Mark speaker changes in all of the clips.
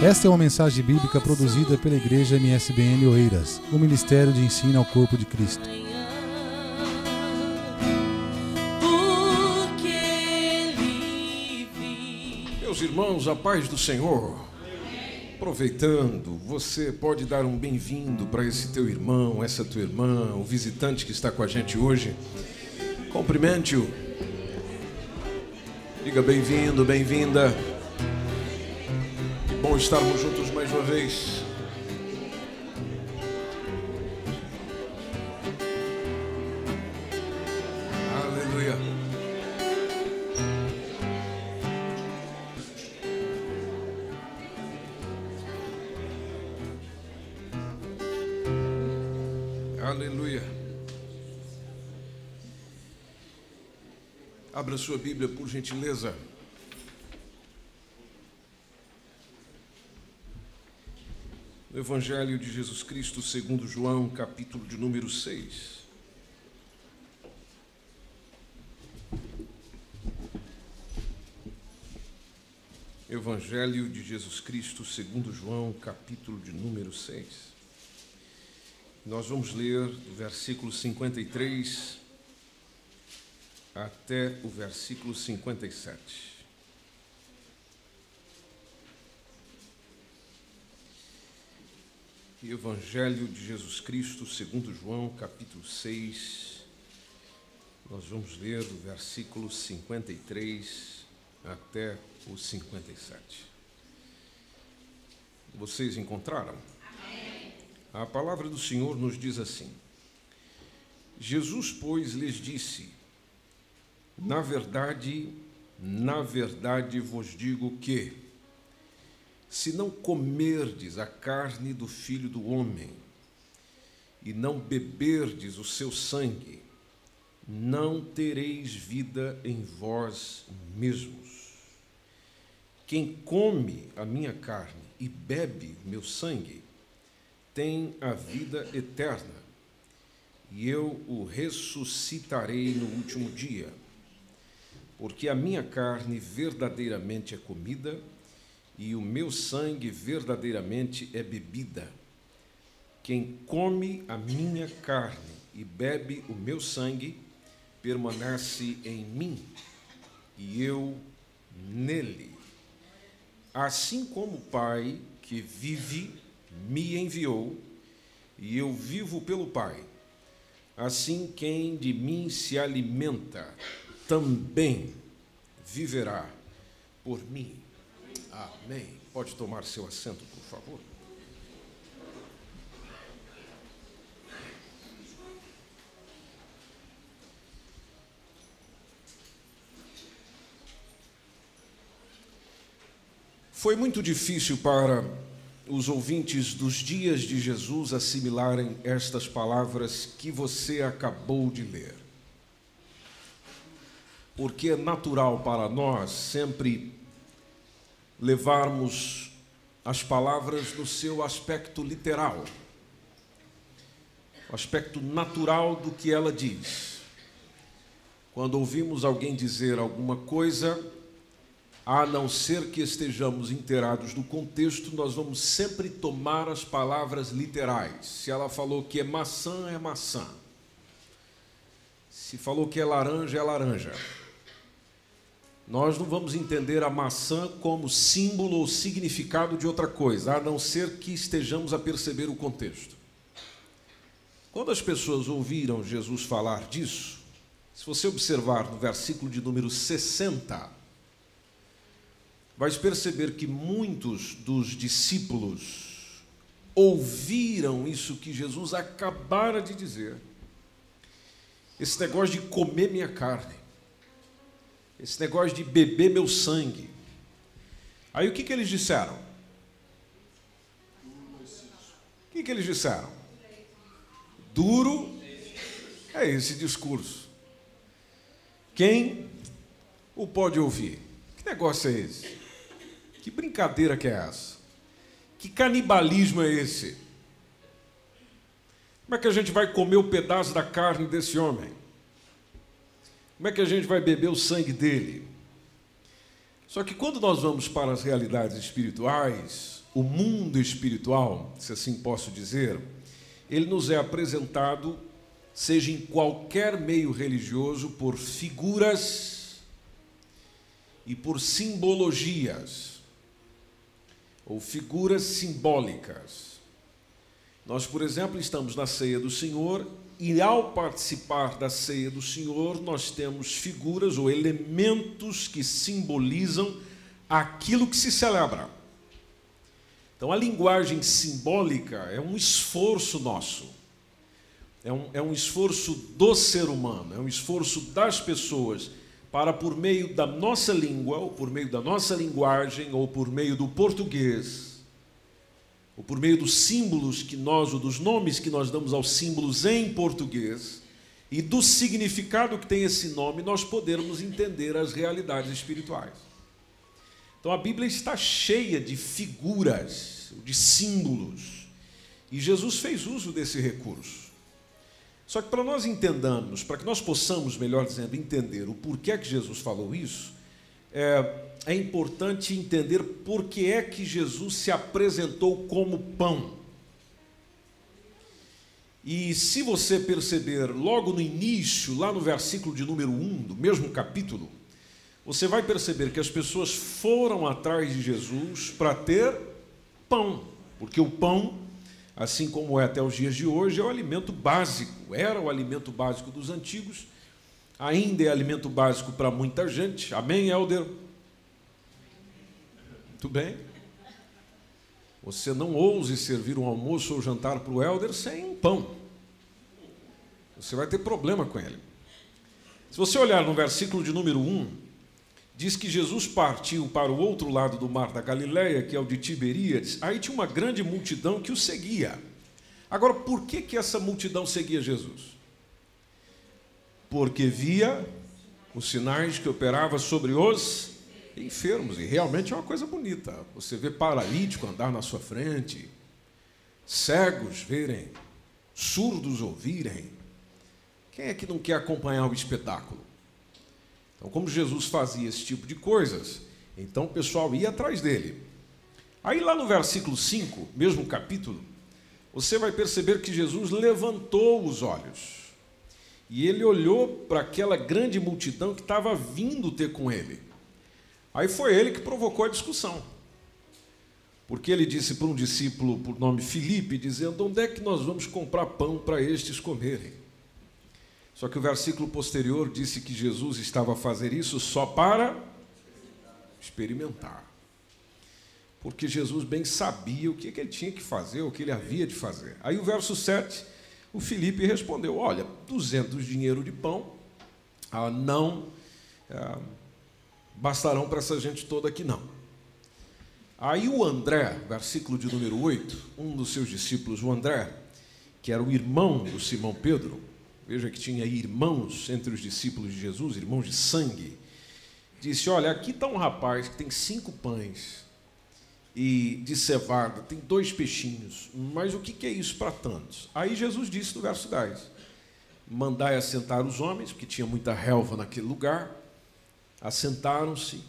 Speaker 1: Esta é uma mensagem bíblica produzida pela Igreja MSBN Oeiras, o Ministério de Ensino ao Corpo de Cristo.
Speaker 2: Meus irmãos, a paz do Senhor. Aproveitando, você pode dar um bem-vindo para esse teu irmão, essa tua irmã, o visitante que está com a gente hoje. Cumprimente-o. Diga bem-vindo, bem-vinda. Bom estarmos juntos mais uma vez. Aleluia. Aleluia. Abra sua Bíblia, por gentileza. Evangelho de Jesus Cristo, segundo João, capítulo de número 6. Evangelho de Jesus Cristo, segundo João, capítulo de número 6. Nós vamos ler do versículo 53 até o versículo 57. Evangelho de Jesus Cristo, segundo João, capítulo 6. Nós vamos ler do versículo 53 até o 57. Vocês encontraram? A palavra do Senhor nos diz assim: Jesus, pois, lhes disse: Na verdade, na verdade vos digo que, se não comerdes a carne do filho do homem e não beberdes o seu sangue, não tereis vida em vós mesmos. Quem come a minha carne e bebe o meu sangue, tem a vida eterna, e eu o ressuscitarei no último dia. Porque a minha carne verdadeiramente é comida, e o meu sangue verdadeiramente é bebida. Quem come a minha carne e bebe o meu sangue, permanece em mim, e eu nele. Assim como o Pai que vive me enviou, e eu vivo pelo Pai. Assim, quem de mim se alimenta, também viverá por mim. Amém. Pode tomar seu assento, por favor. Foi muito difícil para os ouvintes dos dias de Jesus assimilarem estas palavras que você acabou de ler. Porque é natural para nós sempre levarmos as palavras no seu aspecto literal, o aspecto natural do que ela diz. Quando ouvimos alguém dizer alguma coisa, a não ser que estejamos inteirados do contexto, nós vamos sempre tomar as palavras literais. Se ela falou que é maçã, é maçã. Se falou que é laranja, é laranja. Nós não vamos entender a maçã como símbolo ou significado de outra coisa, a não ser que estejamos a perceber o contexto. Quando as pessoas ouviram Jesus falar disso, se você observar no versículo de número 60, vais perceber que muitos dos discípulos ouviram isso que Jesus acabara de dizer. Esse negócio de comer minha carne, esse negócio de beber meu sangue. Aí o que, que eles disseram? O que, que eles disseram? Duro é esse discurso. Quem o pode ouvir? Que negócio é esse? Que brincadeira que é essa? Que canibalismo é esse? Como é que a gente vai comer o pedaço da carne desse homem? Como é que a gente vai beber o sangue dele? Só que quando nós vamos para as realidades espirituais, o mundo espiritual, se assim posso dizer, ele nos é apresentado, seja em qualquer meio religioso, por figuras e por simbologias, ou figuras simbólicas. Nós, por exemplo, estamos na ceia do Senhor e, ao participar da ceia do Senhor, nós temos figuras ou elementos que simbolizam aquilo que se celebra. Então, a linguagem simbólica é um esforço nosso, é um, é um esforço do ser humano, é um esforço das pessoas para, por meio da nossa língua, ou por meio da nossa linguagem, ou por meio do português, ou por meio dos símbolos que nós, ou dos nomes que nós damos aos símbolos em português, e do significado que tem esse nome, nós podermos entender as realidades espirituais. Então a Bíblia está cheia de figuras, de símbolos, e Jesus fez uso desse recurso. Só que para nós entendamos, para que nós possamos, melhor dizendo, entender o porquê que Jesus falou isso, é, é importante entender por que é que Jesus se apresentou como pão. E se você perceber logo no início, lá no versículo de número 1 do mesmo capítulo, você vai perceber que as pessoas foram atrás de Jesus para ter pão, porque o pão, assim como é até os dias de hoje, é o alimento básico, era o alimento básico dos antigos, ainda é alimento básico para muita gente. Amém, Helder? Muito bem. Você não ouse servir um almoço ou jantar para o Helder sem pão. Você vai ter problema com ele. Se você olhar no versículo de número 1, diz que Jesus partiu para o outro lado do mar da Galileia, que é o de Tiberíades. Aí tinha uma grande multidão que o seguia. Agora, por que, que essa multidão seguia Jesus? Porque via os sinais que operava sobre os enfermos. E realmente é uma coisa bonita. Você vê paralítico andar na sua frente, cegos verem, surdos ouvirem. Quem é que não quer acompanhar o espetáculo? Então, como Jesus fazia esse tipo de coisas, então o pessoal ia atrás dele. Aí, lá no versículo 5, mesmo capítulo, você vai perceber que Jesus levantou os olhos e ele olhou para aquela grande multidão que estava vindo ter com ele. Aí foi ele que provocou a discussão. Porque ele disse para um discípulo por nome Filipe, dizendo: Onde é que nós vamos comprar pão para estes comerem? Só que o versículo posterior disse que Jesus estava a fazer isso só para experimentar. Porque Jesus bem sabia o que ele tinha que fazer, o que ele havia de fazer. Aí o verso 7, o Felipe respondeu: Olha, 200 dinheiro de pão ah, não ah, bastarão para essa gente toda aqui, não. Aí o André, versículo de número 8, um dos seus discípulos, o André, que era o irmão do Simão Pedro, veja que tinha irmãos entre os discípulos de Jesus, irmãos de sangue, disse: Olha, aqui está um rapaz que tem cinco pães e de cevada, tem dois peixinhos, mas o que, é isso para tantos? Aí Jesus disse no verso 10: Mandai assentar os homens, porque tinha muita relva naquele lugar, assentaram-se,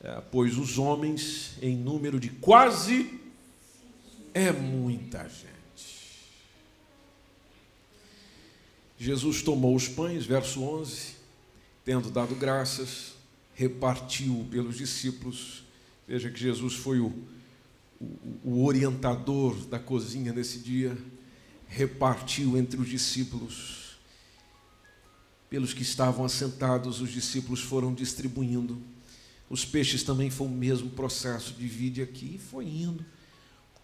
Speaker 2: é, pois os homens, em número de quase, é muita gente. Jesus tomou os pães, verso 11, tendo dado graças, repartiu pelos discípulos. Veja que Jesus foi o, o, o, orientador da cozinha nesse dia, repartiu entre os discípulos. Pelos que estavam assentados, os discípulos foram distribuindo. Os peixes também foi o mesmo processo, divide aqui e foi indo.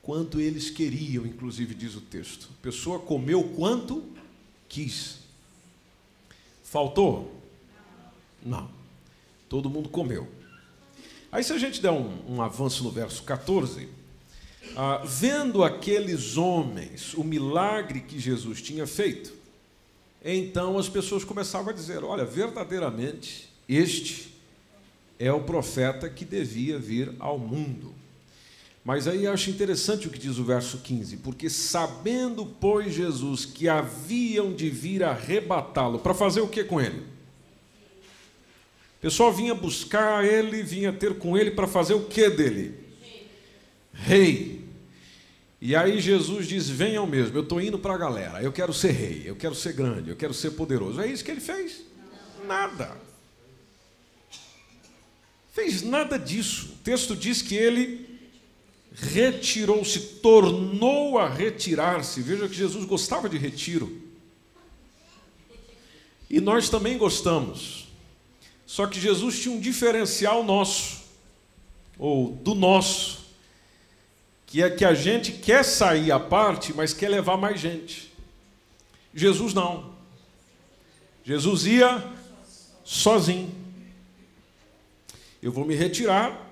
Speaker 2: Quanto eles queriam, inclusive diz o texto. A pessoa comeu quanto quis. Faltou? Não. Todo mundo comeu. Aí, se a gente der um, um avanço no verso 14, ah, vendo aqueles homens o milagre que Jesus tinha feito, então as pessoas começavam a dizer: olha, verdadeiramente, este é o profeta que devia vir ao mundo. Mas aí acho interessante o que diz o verso 15, porque sabendo, pois, Jesus que haviam de vir arrebatá-lo, para fazer o que com ele? O pessoal vinha buscar ele, vinha ter com ele para fazer o que dele? rei. E aí Jesus diz: venham mesmo, eu estou indo para a galera, eu quero ser rei, eu quero ser grande, eu quero ser poderoso. É isso que ele fez? Nada. Fez nada disso. O texto diz que ele retirou-se, tornou a retirar-se. Veja que Jesus gostava de retiro. E nós também gostamos. Só que Jesus tinha um diferencial nosso, ou do nosso, que é que a gente quer sair à parte, mas quer levar mais gente. Jesus não. Jesus ia sozinho. Eu vou me retirar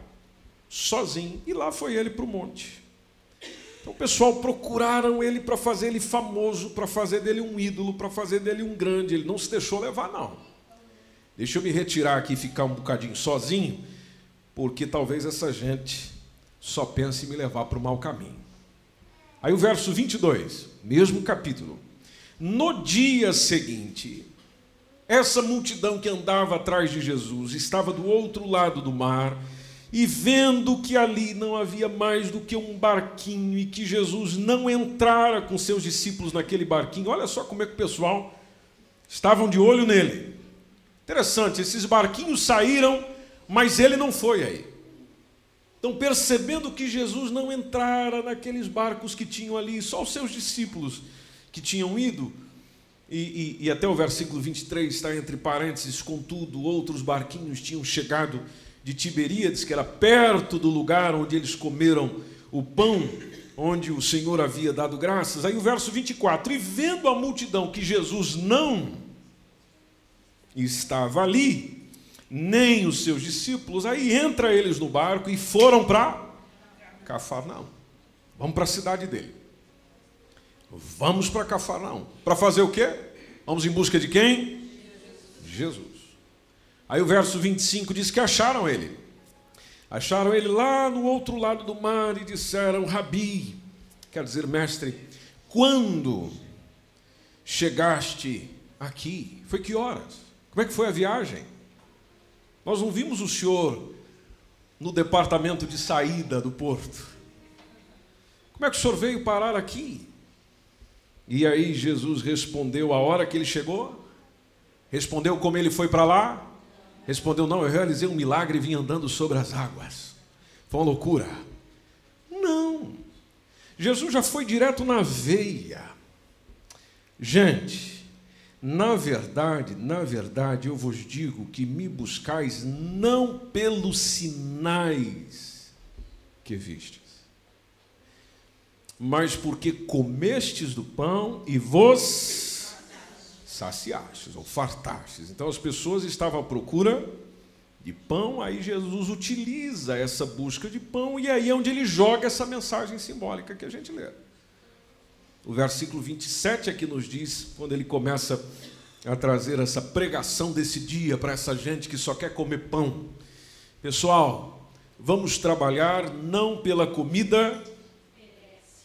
Speaker 2: sozinho. E lá foi ele para o monte. Então o pessoal procuraram ele para fazer ele famoso, para fazer dele um ídolo, para fazer dele um grande. Ele não se deixou levar, não. Deixa eu me retirar aqui e ficar um bocadinho sozinho, porque talvez essa gente só pense em me levar para o mau caminho. Aí o verso 22, mesmo capítulo. No dia seguinte, essa multidão que andava atrás de Jesus estava do outro lado do mar e vendo que ali não havia mais do que um barquinho e que Jesus não entrara com seus discípulos naquele barquinho, olha só como é que o pessoal estavam de olho nele. Interessante, esses barquinhos saíram, mas ele não foi aí. Então, percebendo que Jesus não entrara naqueles barcos que tinham ali, só os seus discípulos que tinham ido, e, e, e até o versículo 23 está entre parênteses, contudo, outros barquinhos tinham chegado de Tiberíades, que era perto do lugar onde eles comeram o pão, onde o Senhor havia dado graças. Aí o verso 24: E vendo a multidão que Jesus não estava ali, nem os seus discípulos, aí entra eles no barco e foram para Cafarnaum. Vamos para a cidade dele. Vamos para Cafarnaum. Para fazer o quê? Vamos em busca de quem? Jesus. Aí o verso 25 diz que acharam ele. Acharam ele lá no outro lado do mar e disseram: Rabi, quer dizer, mestre, quando chegaste aqui? Foi que horas? Como é que foi a viagem? Nós não vimos o senhor no departamento de saída do porto. Como é que o senhor veio parar aqui? E aí Jesus respondeu a hora que ele chegou? Respondeu como ele foi para lá? Respondeu: Não, eu realizei um milagre e vim andando sobre as águas. Foi uma loucura. Não. Jesus já foi direto na veia. Gente, na verdade, na verdade, eu vos digo que me buscais não pelos sinais que vistes, mas porque comestes do pão e vos saciastes ou fartastes. Então as pessoas estavam à procura de pão, aí Jesus utiliza essa busca de pão e aí é onde ele joga essa mensagem simbólica que a gente lê. O versículo 27 aqui nos diz, quando ele começa a trazer essa pregação desse dia para essa gente que só quer comer pão. Pessoal, vamos trabalhar não pela comida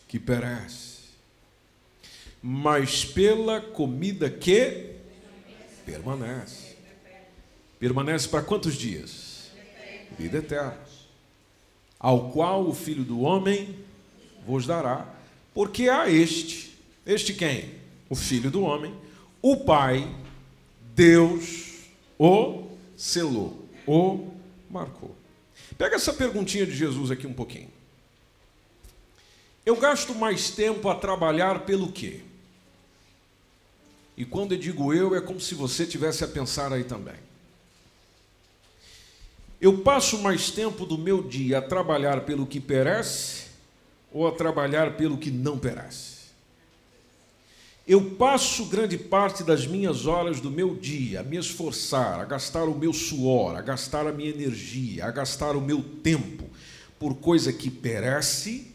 Speaker 2: que perece mas pela comida que permanece. Permanece para quantos dias? Vida eterna. Ao qual o Filho do Homem vos dará, porque a este, este quem? O Filho do Homem, o Pai, Deus, o selou, o marcou. Pega essa perguntinha de Jesus aqui um pouquinho. Eu gasto mais tempo a trabalhar pelo quê? E quando eu digo eu, é como se você tivesse a pensar aí também. Eu passo mais tempo do meu dia a trabalhar pelo que perece ou a trabalhar pelo que não perece? Eu passo grande parte das minhas horas do meu dia a me esforçar, a gastar o meu suor, a gastar a minha energia, a gastar o meu tempo por coisa que perece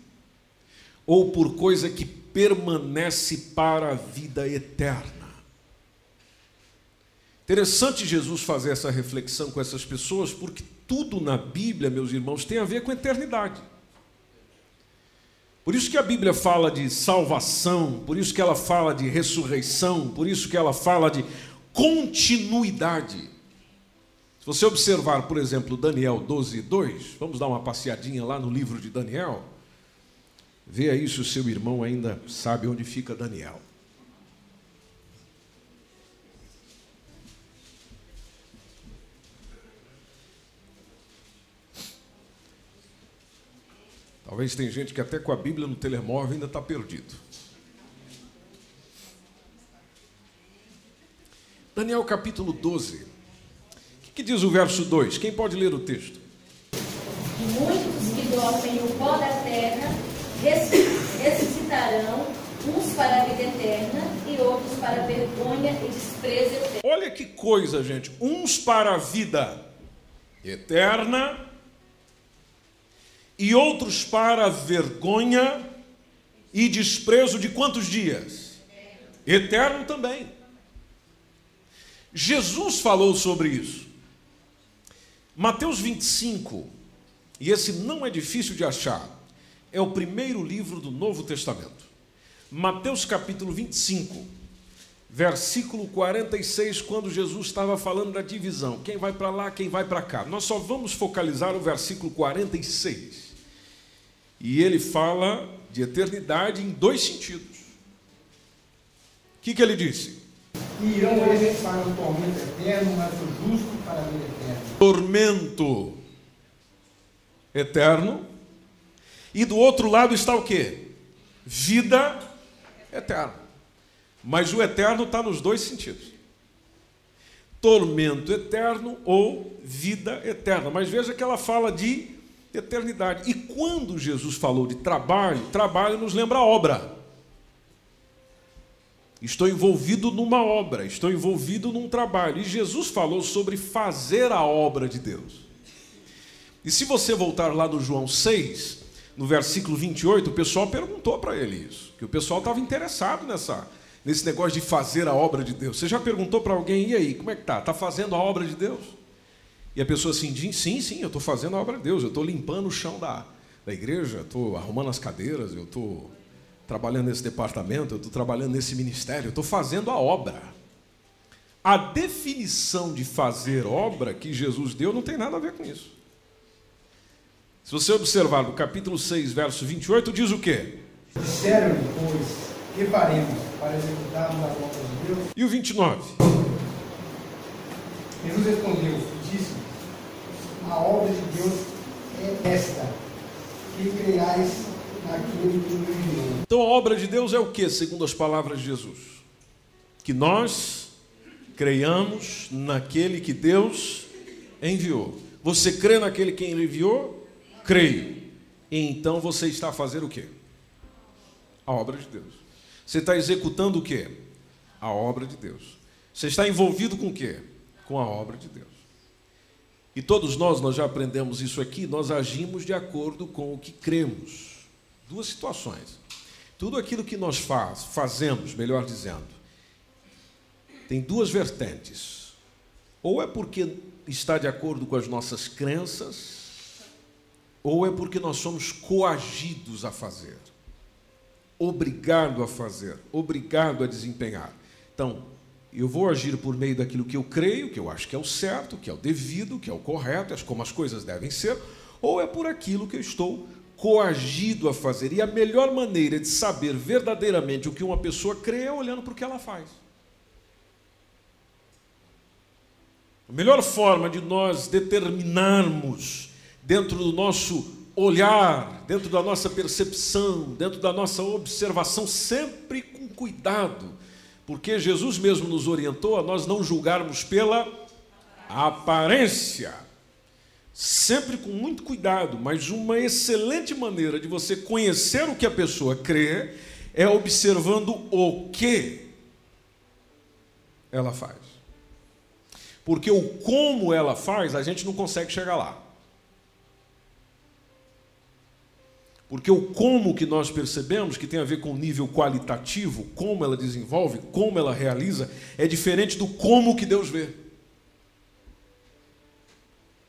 Speaker 2: ou por coisa que permanece para a vida eterna. Interessante Jesus fazer essa reflexão com essas pessoas, porque tudo na Bíblia, meus irmãos, tem a ver com eternidade. Por isso que a Bíblia fala de salvação, por isso que ela fala de ressurreição, por isso que ela fala de continuidade. Se você observar, por exemplo, Daniel 12, 2, vamos dar uma passeadinha lá no livro de Daniel. Vê aí se o seu irmão ainda sabe onde fica Daniel. Talvez tem gente que até com a Bíblia no telemóvel ainda está perdido. Daniel capítulo 12. O que, que diz o verso 2? Quem pode ler o texto?
Speaker 3: Muitos que dormem no pó da terra res- ressuscitarão, uns para a vida eterna e outros para a vergonha e desprezo eterno.
Speaker 2: Olha que coisa, gente. Uns para a vida eterna e outros para vergonha e desprezo de quantos dias? Eterno também. Jesus falou sobre isso. Mateus 25, e esse não é difícil de achar, é o primeiro livro do Novo Testamento. Mateus capítulo 25, versículo 46, quando Jesus estava falando da divisão, quem vai para lá, quem vai para cá. Nós só vamos focalizar o versículo 46. E ele fala de eternidade em dois sentidos. O que, que ele disse?
Speaker 4: Irão eles para o tormento eterno, mas o justo para a vida eterna.
Speaker 2: Tormento eterno. E do outro lado está o quê? Vida eterna. Mas o eterno está nos dois sentidos. Tormento eterno ou vida eterna. Mas veja que ela fala de eternidade. E quando Jesus falou de trabalho, trabalho nos lembra obra. Estou envolvido numa obra, estou envolvido num trabalho. E Jesus falou sobre fazer a obra de Deus. E se você voltar lá no João 6, no versículo 28, o pessoal perguntou para ele isso, que o pessoal estava interessado nessa, nesse negócio de fazer a obra de Deus. Você já perguntou para alguém, e aí, como é que tá? Está fazendo a obra de Deus? E a pessoa assim diz, sim, sim, eu estou fazendo a obra de Deus, eu estou limpando o chão da, da igreja, estou arrumando as cadeiras, eu estou trabalhando nesse departamento, eu estou trabalhando nesse ministério, eu estou fazendo a obra. A definição de fazer obra que Jesus deu não tem nada a ver com isso. Se você observar no capítulo 6, verso 28, diz o quê?
Speaker 4: Disseram-lhe, pois, que faremos para executarmos de Deus?
Speaker 2: E o 29?
Speaker 4: Jesus respondeu, disse, a obra de Deus é esta, que creiais naquele que me enviou.
Speaker 2: Então a obra de Deus é o que, segundo as palavras de Jesus? Que nós creiamos naquele que Deus enviou. Você crê naquele que ele enviou? Creio. Então você está a fazer o quê? A obra de Deus. Você está executando o quê? A obra de Deus. Você está envolvido com o quê? Com a obra de Deus. E todos nós, nós já aprendemos isso aqui, nós agimos de acordo com o que cremos. Duas situações. Tudo aquilo que nós faz, fazemos, melhor dizendo, tem duas vertentes. Ou é porque está de acordo com as nossas crenças, ou é porque nós somos coagidos a fazer, obrigado a fazer, obrigado a desempenhar. Então, eu vou agir por meio daquilo que eu creio, que eu acho que é o certo, que é o devido, que é o correto, como as coisas devem ser, ou é por aquilo que eu estou coagido a fazer. E a melhor maneira de saber verdadeiramente o que uma pessoa crê é olhando para o que ela faz. A melhor forma de nós determinarmos dentro do nosso olhar, dentro da nossa percepção, dentro da nossa observação, sempre com cuidado, porque Jesus mesmo nos orientou a nós não julgarmos pela aparência. Sempre com muito cuidado, mas uma excelente maneira de você conhecer o que a pessoa crê é observando o que ela faz. Porque o como ela faz, a gente não consegue chegar lá. Porque o como que nós percebemos, que tem a ver com o nível qualitativo, como ela desenvolve, como ela realiza, é diferente do como que Deus vê.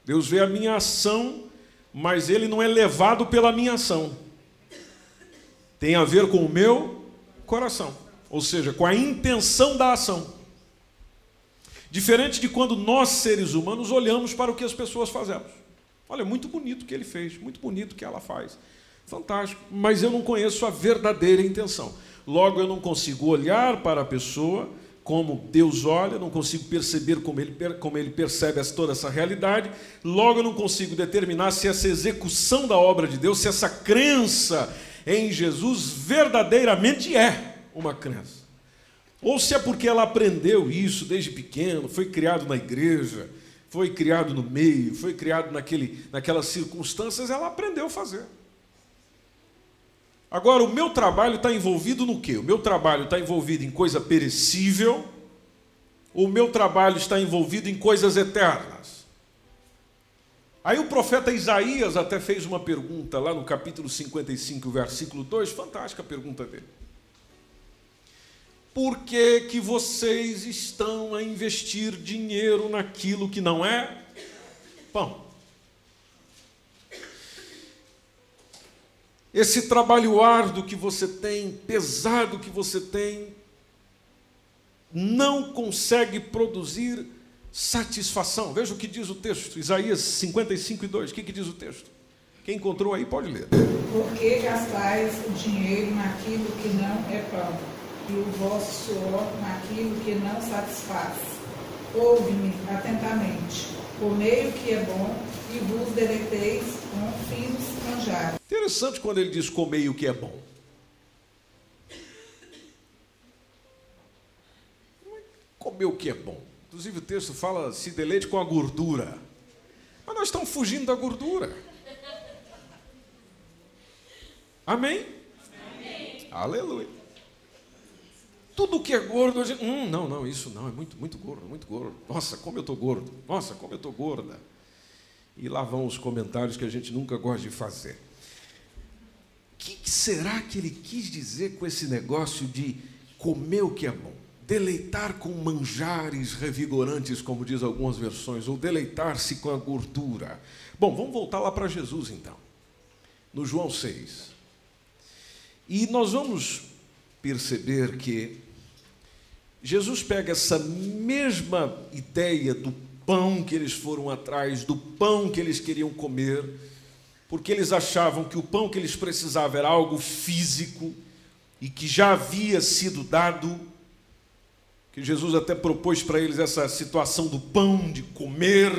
Speaker 2: Deus vê a minha ação, mas ele não é levado pela minha ação. Tem a ver com o meu coração, ou seja, com a intenção da ação. Diferente de quando nós, seres humanos, olhamos para o que as pessoas fazemos. Olha, muito bonito o que ele fez, muito bonito o que ela faz. Fantástico, mas eu não conheço a verdadeira intenção. Logo, eu não consigo olhar para a pessoa como Deus olha, não consigo perceber como ele, como ele percebe toda essa realidade, logo eu não consigo determinar se essa execução da obra de Deus, se essa crença em Jesus verdadeiramente é uma crença. Ou se é porque ela aprendeu isso desde pequeno, foi criado na igreja, foi criado no meio, foi criado naquele, naquelas circunstâncias, ela aprendeu a fazer. Agora, o meu trabalho está envolvido no quê? O meu trabalho está envolvido em coisa perecível, o meu trabalho está envolvido em coisas eternas. Aí o profeta Isaías até fez uma pergunta lá no capítulo 55, versículo 2, fantástica a pergunta dele. Por que, que vocês estão a investir dinheiro naquilo que não é pão? Esse trabalho árduo que você tem, pesado que você tem, não consegue produzir satisfação. Veja o que diz o texto, Isaías 55 e 2. O que, que diz o texto? Quem encontrou aí pode ler.
Speaker 5: Por que gastais o dinheiro naquilo que não é pão? e o vosso suor naquilo que não satisfaz. Ouve-me atentamente, comei o que é bom e vos com.
Speaker 2: Interessante quando ele diz comei o que é bom. Comer o que é bom. Inclusive o texto fala se deleite com a gordura. Mas nós estamos fugindo da gordura. Amém? Amém. Aleluia. Tudo que é gordo, gente, hum, não, não, isso não, é muito, muito gordo, muito gordo. Nossa, como eu estou gordo. Nossa, como eu estou gorda. E lá vão os comentários que a gente nunca gosta de fazer. O que será que ele quis dizer com esse negócio de comer o que é bom? Deleitar com manjares revigorantes, como diz algumas versões, ou deleitar-se com a gordura. Bom, vamos voltar lá para Jesus então, no João 6. E nós vamos perceber que Jesus pega essa mesma ideia do pão que eles foram atrás, do pão que eles queriam comer, porque eles achavam que o pão que eles precisavam era algo físico e que já havia sido dado, que Jesus até propôs para eles essa situação do pão, de comer,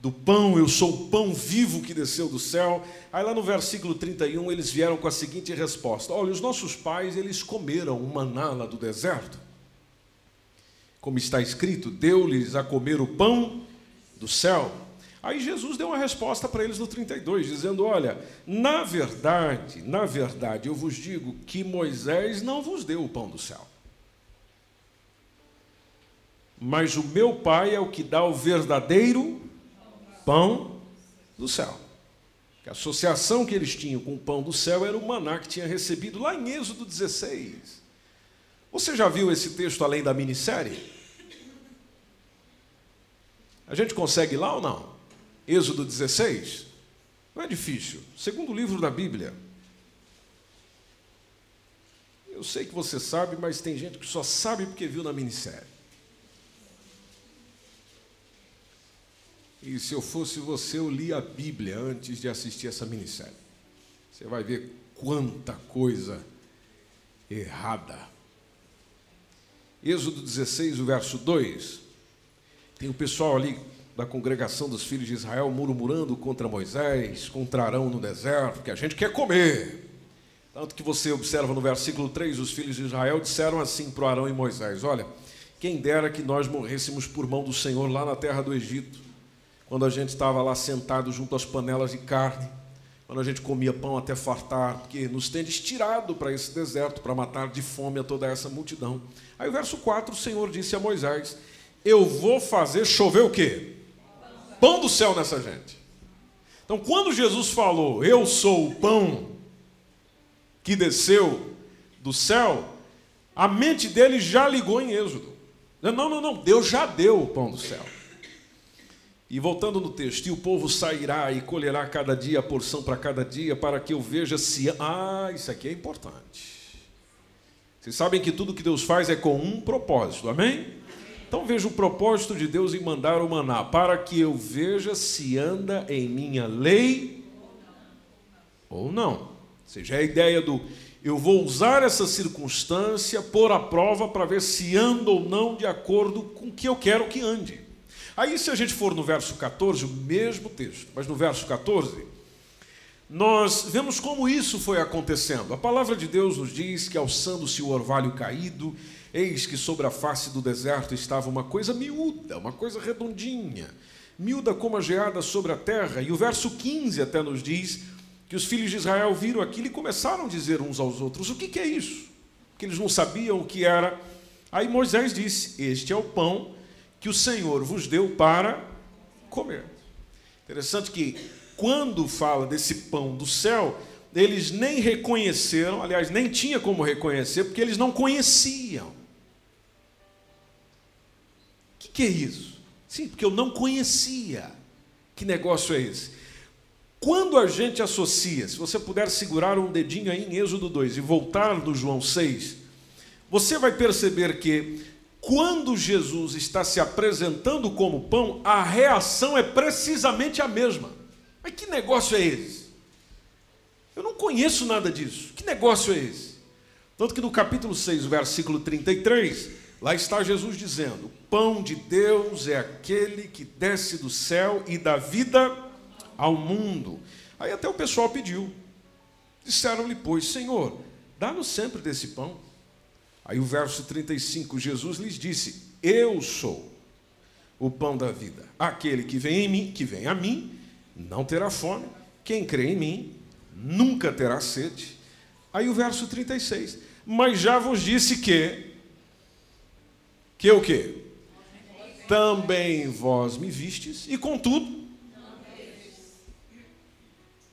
Speaker 2: do pão, eu sou o pão vivo que desceu do céu. Aí lá no versículo 31 eles vieram com a seguinte resposta: Olha, os nossos pais, eles comeram o maná lá do deserto como está escrito, deu-lhes a comer o pão do céu. Aí Jesus deu uma resposta para eles no 32, dizendo: Olha, na verdade, na verdade, eu vos digo que Moisés não vos deu o pão do céu. Mas o meu Pai é o que dá o verdadeiro pão do céu. A associação que eles tinham com o pão do céu era o maná que tinha recebido lá em Êxodo 16. Você já viu esse texto além da minissérie? A gente consegue ir lá ou não? Êxodo 16? Não é difícil. Segundo livro da Bíblia. Eu sei que você sabe, mas tem gente que só sabe porque viu na minissérie. E se eu fosse você, eu li a Bíblia antes de assistir essa minissérie. Você vai ver quanta coisa errada. Êxodo 16, o verso 2. Tem o pessoal ali da congregação dos filhos de Israel murmurando contra Moisés, contra Arão no deserto, que a gente quer comer. Tanto que você observa no versículo 3, os filhos de Israel disseram assim para Arão e Moisés: Olha, quem dera que nós morrêssemos por mão do Senhor lá na terra do Egito, quando a gente estava lá sentado junto às panelas de carne, quando a gente comia pão até fartar, porque nos tendes tirado para esse deserto para matar de fome a toda essa multidão. Aí o verso 4, o Senhor disse a Moisés: eu vou fazer chover o quê? Pão do céu nessa gente. Então, quando Jesus falou, eu sou o pão que desceu do céu, a mente dele já ligou em Êxodo. Não, não, não, Deus já deu o pão do céu. E voltando no texto, e o povo sairá e colherá cada dia a porção para cada dia, para que eu veja se. Ah, isso aqui é importante. Vocês sabem que tudo que Deus faz é com um propósito, amém? Então veja o propósito de Deus em mandar o maná, para que eu veja se anda em minha lei ou não. Ou seja, é a ideia do eu vou usar essa circunstância por a prova para ver se anda ou não de acordo com o que eu quero que ande. Aí, se a gente for no verso 14, o mesmo texto, mas no verso 14, nós vemos como isso foi acontecendo. A palavra de Deus nos diz que, alçando-se o orvalho caído, eis que sobre a face do deserto estava uma coisa miúda, uma coisa redondinha, miúda como a geada sobre a terra. E o verso 15 até nos diz que os filhos de Israel viram aquilo e começaram a dizer uns aos outros: O que, que é isso? Que eles não sabiam o que era. Aí Moisés disse: Este é o pão que o Senhor vos deu para comer. Interessante que, quando fala desse pão do céu, eles nem reconheceram, aliás, nem tinha como reconhecer, porque eles não conheciam. O que, que é isso? Sim, porque eu não conhecia. Que negócio é esse? Quando a gente associa, se você puder segurar um dedinho aí em Êxodo 2 e voltar no João 6, você vai perceber que quando Jesus está se apresentando como pão, a reação é precisamente a mesma. Mas que negócio é esse? Eu não conheço nada disso. Que negócio é esse? Tanto que no capítulo 6, versículo 33, lá está Jesus dizendo: O pão de Deus é aquele que desce do céu e dá vida ao mundo. Aí até o pessoal pediu. Disseram-lhe, pois, Senhor, dá-nos sempre desse pão. Aí o verso 35, Jesus lhes disse: Eu sou o pão da vida. Aquele que vem em mim, que vem a mim, não terá fome. Quem crê em mim, nunca terá sede. Aí o verso 36. Mas já vos disse que que o quê? Também vós me vistes, e contudo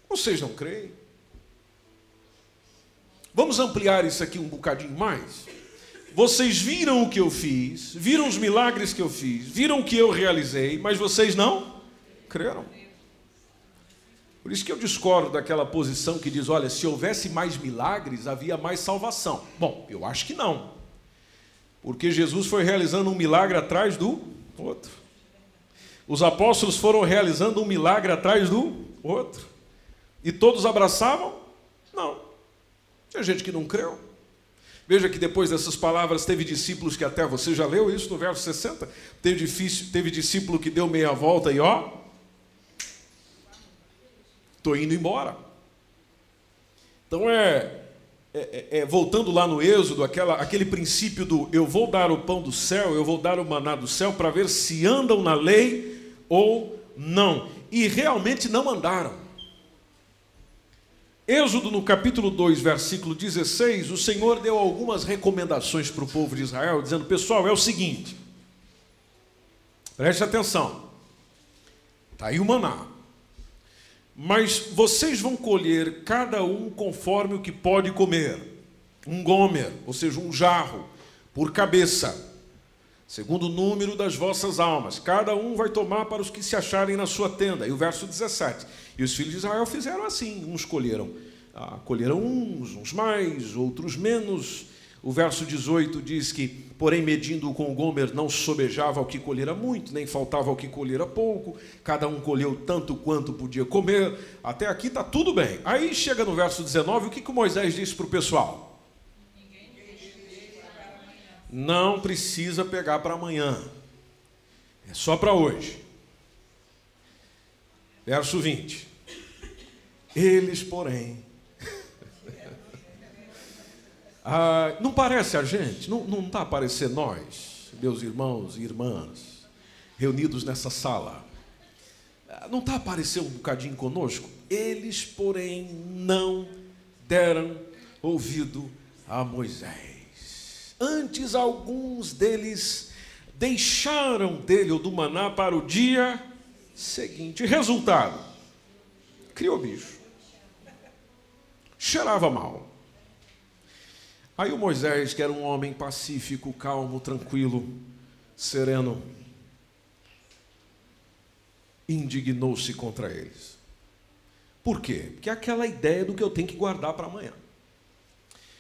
Speaker 2: vocês não creem? Vamos ampliar isso aqui um bocadinho mais? Vocês viram o que eu fiz, viram os milagres que eu fiz, viram o que eu realizei, mas vocês não creram. Por isso que eu discordo daquela posição que diz: olha, se houvesse mais milagres, havia mais salvação. Bom, eu acho que não. Porque Jesus foi realizando um milagre atrás do outro. Os apóstolos foram realizando um milagre atrás do outro. E todos abraçavam? Não. Tinha gente que não creu. Veja que depois dessas palavras teve discípulos que até você já leu isso no verso 60. Teve, difícil, teve discípulo que deu meia volta e ó, estou indo embora. Então é, é, é, é, voltando lá no Êxodo, aquela, aquele princípio do eu vou dar o pão do céu, eu vou dar o maná do céu para ver se andam na lei ou não. E realmente não andaram. Êxodo, no capítulo 2, versículo 16, o Senhor deu algumas recomendações para o povo de Israel, dizendo: Pessoal, é o seguinte, preste atenção, está aí o maná, mas vocês vão colher cada um conforme o que pode comer, um gomer, ou seja, um jarro, por cabeça, segundo o número das vossas almas, cada um vai tomar para os que se acharem na sua tenda. E o verso 17 e os filhos de Israel fizeram assim: uns colheram, ah, colheram uns, uns mais, outros menos. O verso 18 diz que, porém, medindo com o Gomer, não sobejava ao que colhera muito, nem faltava ao que colhera pouco, cada um colheu tanto quanto podia comer. Até aqui está tudo bem. Aí chega no verso 19, o que, que Moisés disse para o pessoal? Não precisa pegar para amanhã, é só para hoje. Verso 20. Eles, porém, ah, não parece a gente, não está a parecer nós, meus irmãos e irmãs, reunidos nessa sala. Ah, não está a parecer um bocadinho conosco? Eles, porém, não deram ouvido a Moisés. Antes, alguns deles deixaram dele ou do maná para o dia seguinte. Resultado: criou bicho cheirava mal. Aí o Moisés, que era um homem pacífico, calmo, tranquilo, sereno, indignou-se contra eles. Por quê? Porque é aquela ideia do que eu tenho que guardar para amanhã.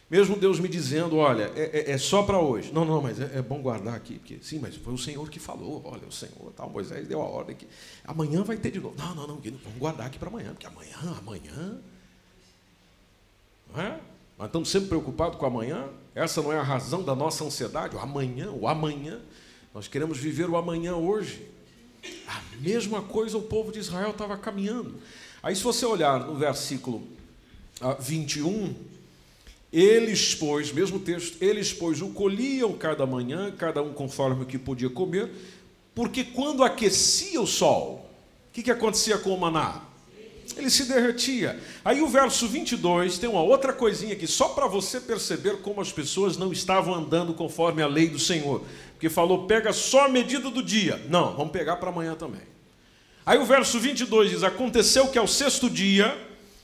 Speaker 2: Mesmo Deus me dizendo, olha, é, é, é só para hoje. Não, não, mas é, é, bom guardar aqui, porque sim, mas foi o Senhor que falou. Olha, o Senhor, tal, Moisés deu a ordem que amanhã vai ter de novo. Não, não, não, vamos guardar aqui para amanhã, porque amanhã, amanhã estamos sempre preocupados com o amanhã. Essa não é a razão da nossa ansiedade. O amanhã, o amanhã. Nós queremos viver o amanhã hoje. A mesma coisa o povo de Israel estava caminhando. Aí, se você olhar no versículo ah, 21, eles, pois, mesmo texto, eles, pois, o colhiam cada manhã, cada um conforme o que podia comer, porque quando aquecia o sol, o que, que acontecia com o maná? Ele se derretia. Aí o verso 22 tem uma outra coisinha aqui, só para você perceber como as pessoas não estavam andando conforme a lei do Senhor. Porque falou, pega só a medida do dia. Não, vamos pegar para amanhã também. Aí o verso 22 diz: Aconteceu que ao sexto dia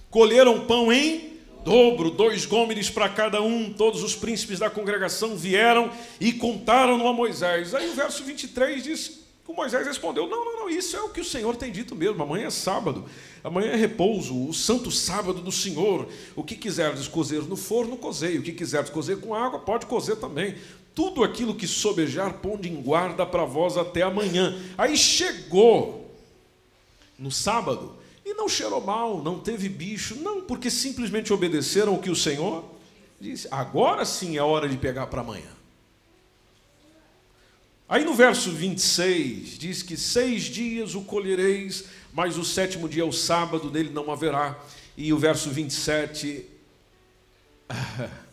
Speaker 2: colheram pão em dobro, dois gômeres para cada um. Todos os príncipes da congregação vieram e contaram-no a Moisés. Aí o verso 23 diz: o Moisés respondeu: Não, não, não, isso é o que o Senhor tem dito mesmo. Amanhã é sábado, amanhã é repouso, o santo sábado do Senhor. O que quiseres cozer no forno, cozei. O que quiseres cozer com água, pode cozer também. Tudo aquilo que sobejar, ponde em guarda para vós até amanhã. Aí chegou no sábado e não cheirou mal, não teve bicho, não, porque simplesmente obedeceram o que o Senhor disse. Agora sim é hora de pegar para amanhã. Aí no verso 26 diz que seis dias o colhereis, mas o sétimo dia é o sábado, dele não haverá. E o verso 27.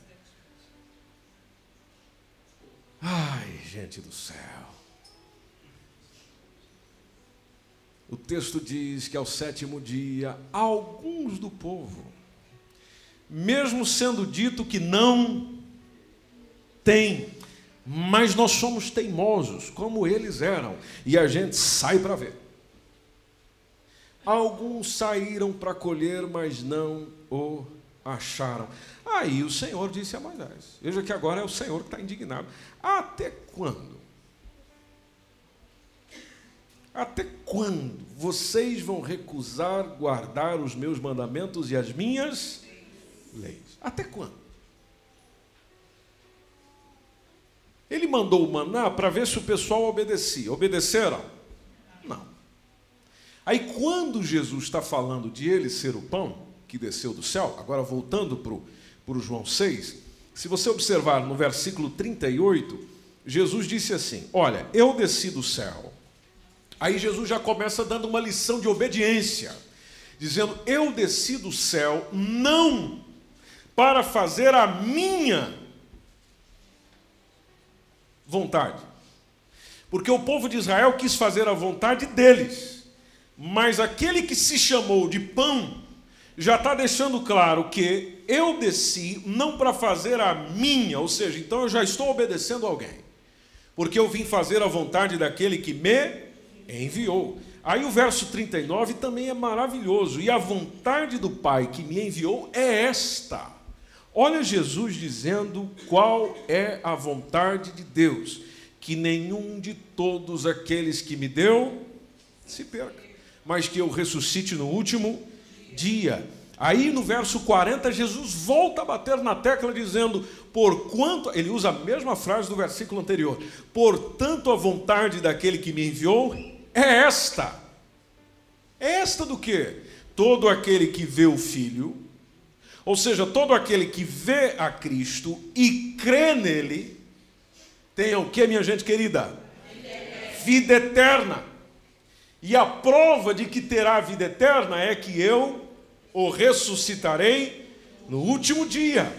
Speaker 2: Ai, gente do céu. O texto diz que ao sétimo dia, alguns do povo, mesmo sendo dito que não tem mas nós somos teimosos, como eles eram, e a gente sai para ver. Alguns saíram para colher, mas não o acharam. Aí o Senhor disse a Moisés: Veja que agora é o Senhor que está indignado. Até quando? Até quando vocês vão recusar guardar os meus mandamentos e as minhas leis? Até quando? Ele mandou o maná para ver se o pessoal obedecia. Obedeceram? Não. Aí, quando Jesus está falando de ele ser o pão que desceu do céu, agora voltando para o João 6, se você observar no versículo 38, Jesus disse assim: Olha, eu desci do céu. Aí Jesus já começa dando uma lição de obediência, dizendo: Eu desci do céu não para fazer a minha vontade. Porque o povo de Israel quis fazer a vontade deles. Mas aquele que se chamou de pão já está deixando claro que eu desci não para fazer a minha, ou seja, então eu já estou obedecendo a alguém. Porque eu vim fazer a vontade daquele que me enviou. Aí o verso 39 também é maravilhoso. E a vontade do Pai que me enviou é esta Olha Jesus dizendo qual é a vontade de Deus: que nenhum de todos aqueles que me deu se perca, mas que eu ressuscite no último dia. Aí no verso 40, Jesus volta a bater na tecla dizendo: Porquanto, ele usa a mesma frase do versículo anterior, portanto a vontade daquele que me enviou é esta. É esta do que? Todo aquele que vê o Filho ou seja, todo aquele que vê a Cristo e crê nele, tem o que, minha gente querida? Vida eterna. E a prova de que terá vida eterna é que eu o ressuscitarei no último dia.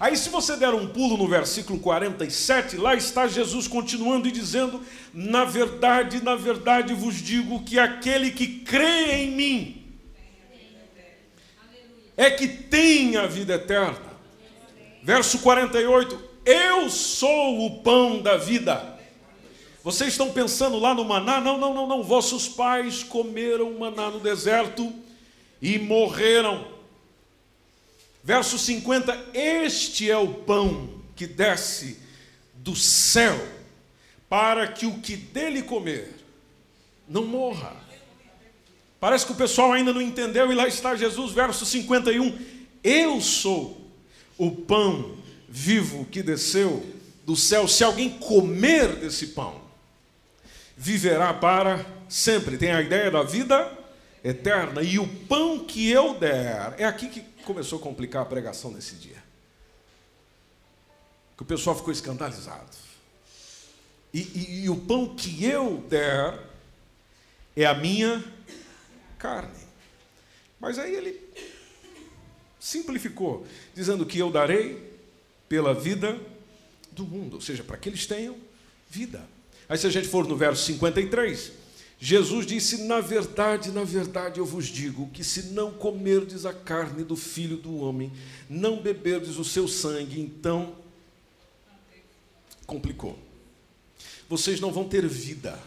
Speaker 2: Aí, se você der um pulo no versículo 47, lá está Jesus continuando e dizendo: Na verdade, na verdade vos digo que aquele que crê em mim, é que tem a vida eterna. Verso 48: Eu sou o pão da vida. Vocês estão pensando lá no maná? Não, não, não, não. Vossos pais comeram maná no deserto e morreram. Verso 50: Este é o pão que desce do céu, para que o que dele comer não morra. Parece que o pessoal ainda não entendeu, e lá está Jesus, verso 51. Eu sou o pão vivo que desceu do céu. Se alguém comer desse pão, viverá para sempre. Tem a ideia da vida eterna, e o pão que eu der. É aqui que começou a complicar a pregação nesse dia. Que o pessoal ficou escandalizado. E, e, e o pão que eu der é a minha carne. Mas aí ele simplificou, dizendo que eu darei pela vida do mundo, ou seja, para que eles tenham vida. Aí, se a gente for no verso 53, Jesus disse: Na verdade, na verdade eu vos digo que se não comerdes a carne do filho do homem, não beberdes o seu sangue, então complicou. Vocês não vão ter vida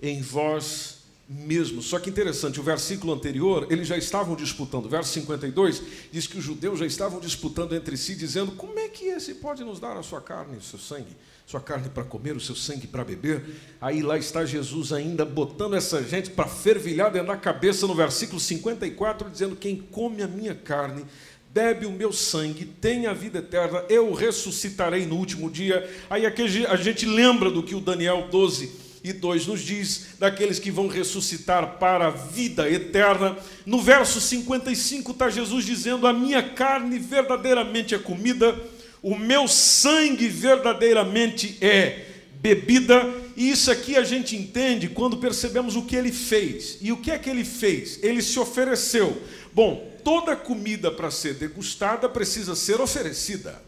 Speaker 2: em vós mesmo. Só que interessante, o versículo anterior, eles já estavam disputando. O verso 52 diz que os judeus já estavam disputando entre si, dizendo: Como é que esse pode nos dar a sua carne, o seu sangue? Sua carne para comer, o seu sangue para beber. Aí lá está Jesus ainda botando essa gente para fervilhar dentro da cabeça no versículo 54, dizendo: Quem come a minha carne bebe o meu sangue, tem a vida eterna, eu ressuscitarei no último dia. Aí aqui a gente lembra do que o Daniel 12 e 2 nos diz, daqueles que vão ressuscitar para a vida eterna. No verso 55 está Jesus dizendo: A minha carne verdadeiramente é comida, o meu sangue verdadeiramente é bebida. E isso aqui a gente entende quando percebemos o que ele fez. E o que é que ele fez? Ele se ofereceu. Bom, toda comida para ser degustada precisa ser oferecida.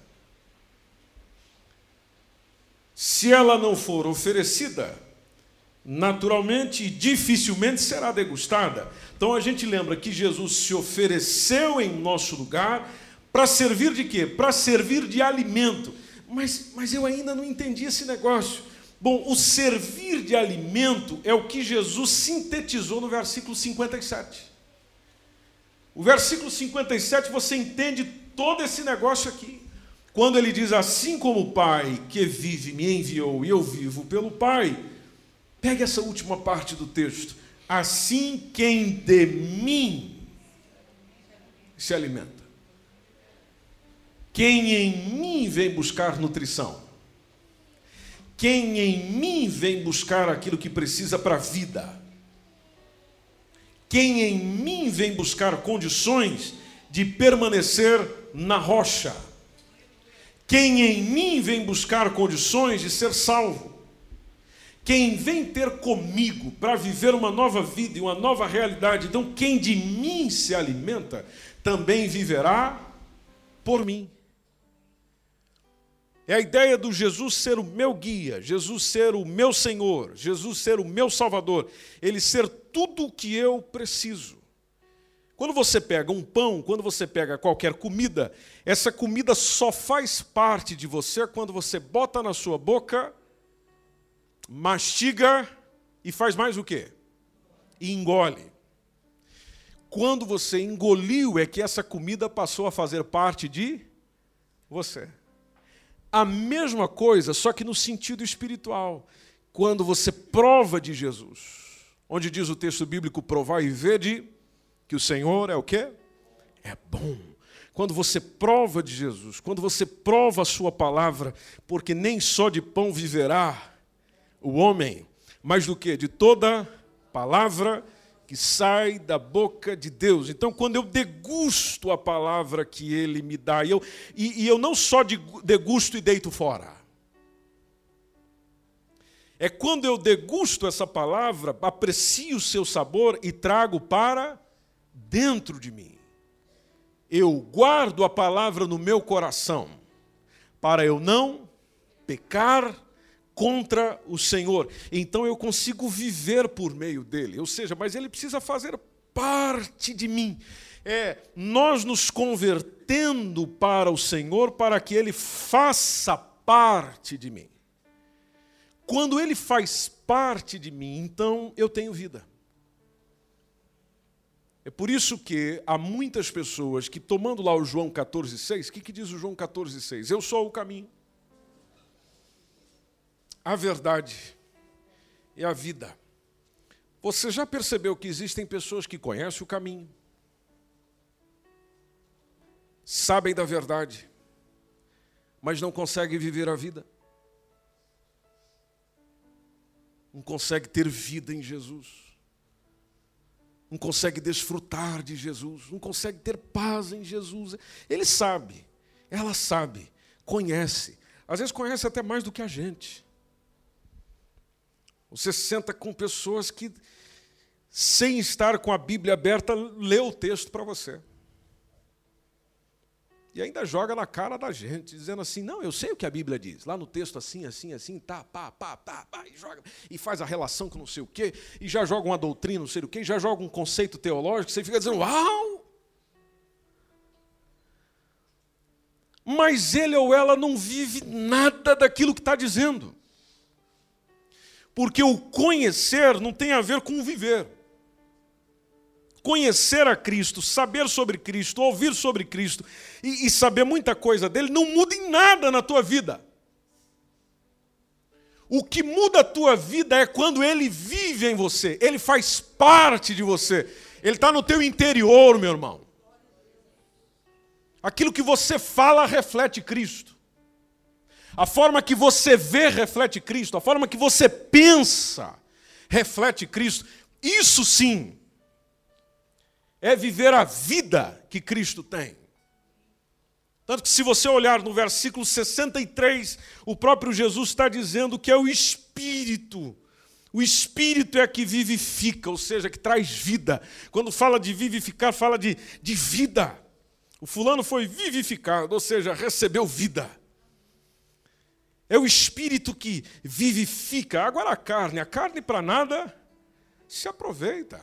Speaker 2: Se ela não for oferecida, naturalmente e dificilmente será degustada. Então a gente lembra que Jesus se ofereceu em nosso lugar para servir de quê? Para servir de alimento. Mas, mas eu ainda não entendi esse negócio. Bom, o servir de alimento é o que Jesus sintetizou no versículo 57. O versículo 57 você entende todo esse negócio aqui. Quando ele diz assim como o Pai que vive me enviou e eu vivo pelo Pai, Pegue essa última parte do texto. Assim quem de mim se alimenta. Quem em mim vem buscar nutrição. Quem em mim vem buscar aquilo que precisa para a vida. Quem em mim vem buscar condições de permanecer na rocha. Quem em mim vem buscar condições de ser salvo. Quem vem ter comigo para viver uma nova vida e uma nova realidade, então quem de mim se alimenta, também viverá por mim. É a ideia do Jesus ser o meu guia, Jesus ser o meu Senhor, Jesus ser o meu Salvador, ele ser tudo o que eu preciso. Quando você pega um pão, quando você pega qualquer comida, essa comida só faz parte de você quando você bota na sua boca mastiga e faz mais o quê? E engole. Quando você engoliu, é que essa comida passou a fazer parte de você. A mesma coisa, só que no sentido espiritual. Quando você prova de Jesus, onde diz o texto bíblico: provar e vede que o Senhor é o quê? É bom. Quando você prova de Jesus, quando você prova a Sua palavra, porque nem só de pão viverá, o homem, mais do que de toda palavra que sai da boca de Deus. Então, quando eu degusto a palavra que Ele me dá, e eu, e, e eu não só degusto e deito fora. É quando eu degusto essa palavra, aprecio o seu sabor e trago para dentro de mim. Eu guardo a palavra no meu coração, para eu não pecar contra o Senhor. Então eu consigo viver por meio dele. Ou seja, mas ele precisa fazer parte de mim. É nós nos convertendo para o Senhor para que ele faça parte de mim. Quando ele faz parte de mim, então eu tenho vida. É por isso que há muitas pessoas que, tomando lá o João 14,6, o que, que diz o João 14,6? Eu sou o caminho, a verdade e a vida. Você já percebeu que existem pessoas que conhecem o caminho, sabem da verdade, mas não conseguem viver a vida? Não conseguem ter vida em Jesus. não consegue desfrutar de Jesus, não consegue ter paz em Jesus. Ele sabe, ela sabe, conhece, às vezes conhece até mais do que a gente. Você senta com pessoas que, sem estar com a Bíblia aberta, lê o texto para você. E ainda joga na cara da gente, dizendo assim: não, eu sei o que a Bíblia diz. Lá no texto, assim, assim, assim, tá, pá, pá, pá, pá, e joga, e faz a relação com não sei o quê, e já joga uma doutrina, não sei o quê, já joga um conceito teológico, você fica dizendo: uau! Mas ele ou ela não vive nada daquilo que está dizendo. Porque o conhecer não tem a ver com viver conhecer a Cristo, saber sobre Cristo, ouvir sobre Cristo e, e, saber muita coisa dele, não muda em nada na tua vida. O que muda a tua vida é quando ele vive em você, ele faz parte de você, ele está no teu interior, meu irmão. Aquilo que você fala reflete Cristo. A forma que você vê reflete Cristo. A forma que você pensa reflete Cristo. Isso sim é viver a vida que Cristo tem. Tanto que, se você olhar no versículo 63, o próprio Jesus está dizendo que é o Espírito. O Espírito é que vivifica, ou seja, que traz vida. Quando fala de vivificar, fala de, de vida. O fulano foi vivificado, ou seja, recebeu vida. É o Espírito que vivifica. Agora a carne, a carne para nada se aproveita.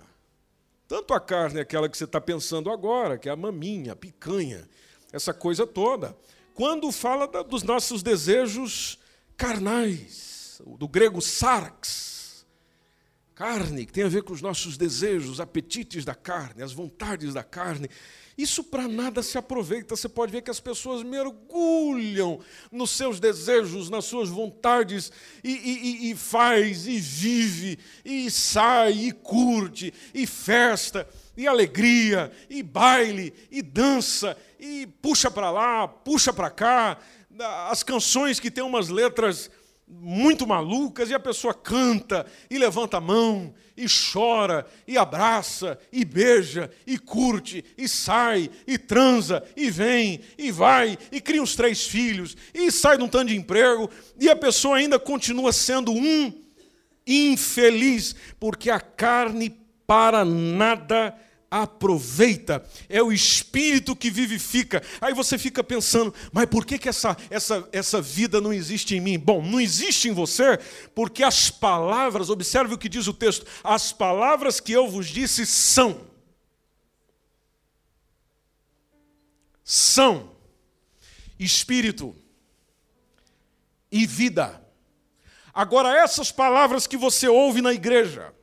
Speaker 2: Tanto a carne, aquela que você está pensando agora, que é a maminha, a picanha, essa coisa toda. Quando fala da, dos nossos desejos carnais, do grego sarx, carne, que tem a ver com os nossos desejos, os apetites da carne, as vontades da carne. Isso para nada se aproveita. Você pode ver que as pessoas mergulham nos seus desejos, nas suas vontades, e, e, e faz, e vive, e sai, e curte, e festa, e alegria, e baile, e dança, e puxa para lá, puxa para cá. As canções que têm umas letras muito malucas e a pessoa canta e levanta a mão e chora e abraça e beija e curte e sai e transa e vem e vai e cria uns três filhos e sai de um tanto de emprego e a pessoa ainda continua sendo um infeliz porque a carne para nada aproveita, é o Espírito que vivifica. Aí você fica pensando, mas por que, que essa, essa, essa vida não existe em mim? Bom, não existe em você porque as palavras, observe o que diz o texto, as palavras que eu vos disse são. São Espírito e vida. Agora, essas palavras que você ouve na igreja,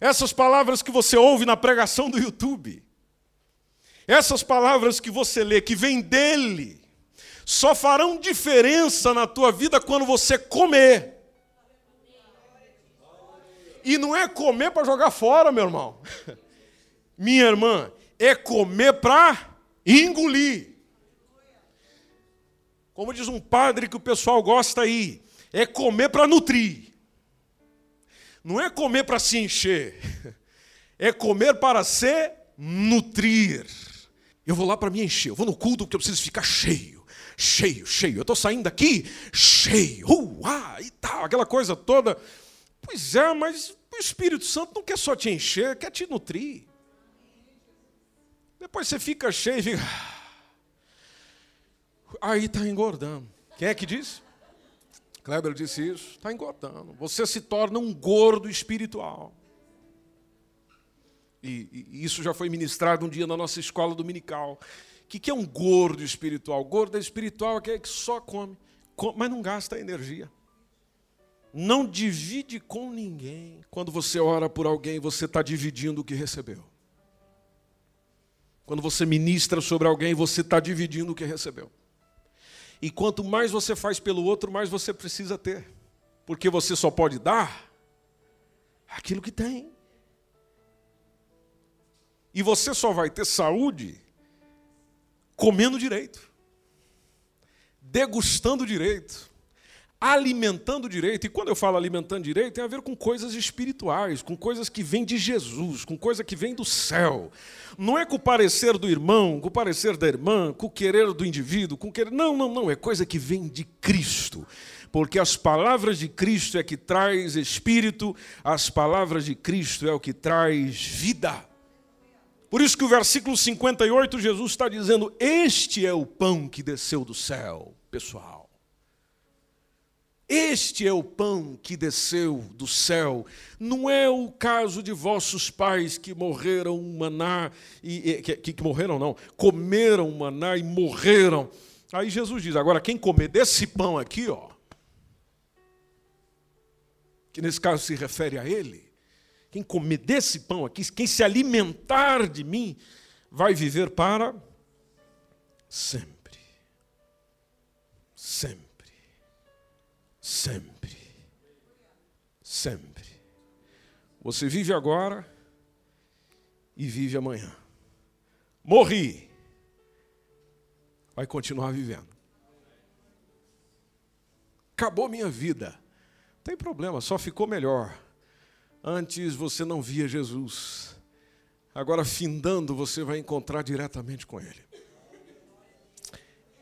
Speaker 2: essas palavras que você ouve na pregação do YouTube, essas palavras que você lê, que vêm dele, só farão diferença na tua vida quando você comer. E não é comer para jogar fora, meu irmão. Minha irmã, é comer para engolir. Como diz um padre que o pessoal gosta aí, é comer para nutrir. Não é comer para se encher, é comer para se nutrir. Eu vou lá para me encher, eu vou no culto porque eu preciso ficar cheio, cheio, cheio. Eu estou saindo daqui cheio, uá, e tal, aquela coisa toda. Pois é, mas o Espírito Santo não quer só te encher, quer te nutrir. Depois você fica cheio e fica. Aí está engordando. Quem é que disse? Kleber disse isso, está engordando. Você se torna um gordo espiritual. E, e, isso já foi ministrado um dia na nossa escola dominical. O que, que é um gordo espiritual? Gordo espiritual é aquele que só come, come, mas não gasta energia. Não divide com ninguém. Quando você ora por alguém, você está dividindo o que recebeu. Quando você ministra sobre alguém, você está dividindo o que recebeu. E quanto mais você faz pelo outro, mais você precisa ter. Porque você só pode dar aquilo que tem. E você só vai ter saúde comendo direito, degustando direito, alimentando direito. E quando eu falo alimentando direito, tem a ver com coisas espirituais, com coisas que vêm de Jesus, com coisa que vem do céu. Não é com o parecer do irmão, com o parecer da irmã, com o querer do indivíduo, com o querer. Não, não, não. É coisa que vem de Cristo. Porque as palavras de Cristo é que traz espírito, as palavras de Cristo é o que traz vida. Por isso que o versículo 58, Jesus está dizendo: Este é o pão que desceu do céu, pessoal. Este é o pão que desceu do céu. Não é o caso de vossos pais que morreram maná e, que, que morreram não, comeram maná e morreram. Aí Jesus diz: agora quem comer desse pão aqui, ó, que nesse caso se refere a ele, quem comer desse pão aqui, quem se alimentar de mim, vai viver para sempre. Sempre sempre. Sempre. Você vive agora e vive amanhã. Morri. Vai continuar vivendo. Acabou minha vida. Não tem problema, só ficou melhor. Antes você não via Jesus. Agora, findando, você vai encontrar diretamente com Ele.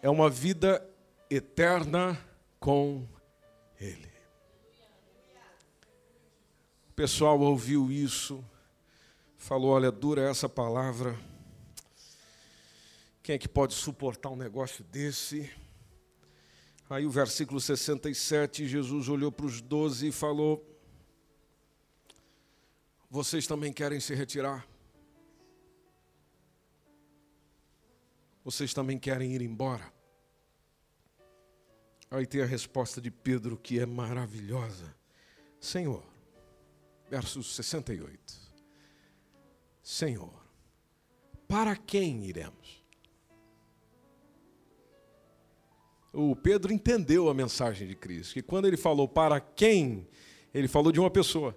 Speaker 2: É uma vida eterna com ele. O pessoal ouviu isso, falou: olha, dura essa palavra. Quem é que pode suportar um negócio desse? Aí o versículo 67, Jesus olhou para os doze e falou: Vocês também querem se retirar? Vocês também querem ir embora? Aí tem a resposta de Pedro que é maravilhosa. Senhor, verso 68. Senhor, para quem iremos? O Pedro entendeu a mensagem de Cristo, que quando ele falou para quem, ele falou de uma pessoa.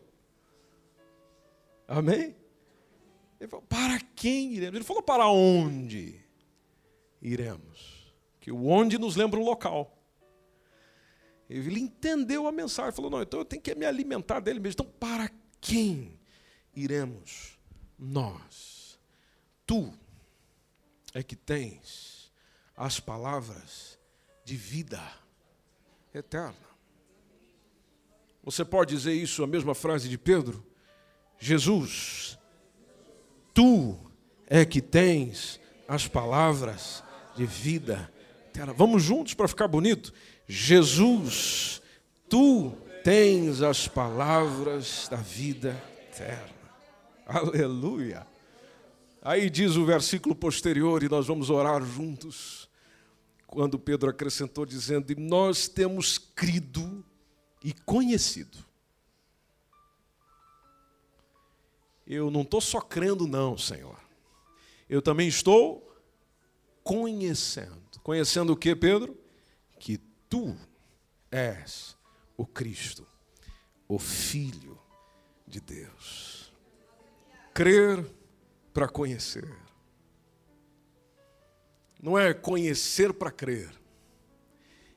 Speaker 2: Amém? Ele falou, para quem iremos? Ele falou, para onde iremos? Que o onde nos lembra um local. Ele entendeu a mensagem, falou: não, então eu tenho que me alimentar dele mesmo. Então, para quem iremos nós? Tu é que tens as palavras de vida eterna. Você pode dizer isso, a mesma frase de Pedro? Jesus, tu é que tens as palavras de vida eterna. Vamos juntos para ficar bonito? Jesus, tu tens as palavras da vida eterna. Aleluia. Aí diz o versículo posterior, e nós vamos orar juntos, quando Pedro acrescentou, dizendo: nós temos crido e conhecido. Eu não estou só crendo, não, Senhor. Eu também estou conhecendo. Conhecendo o que, Pedro? Tu és o Cristo, o Filho de Deus. Crer para conhecer. Não é conhecer para crer,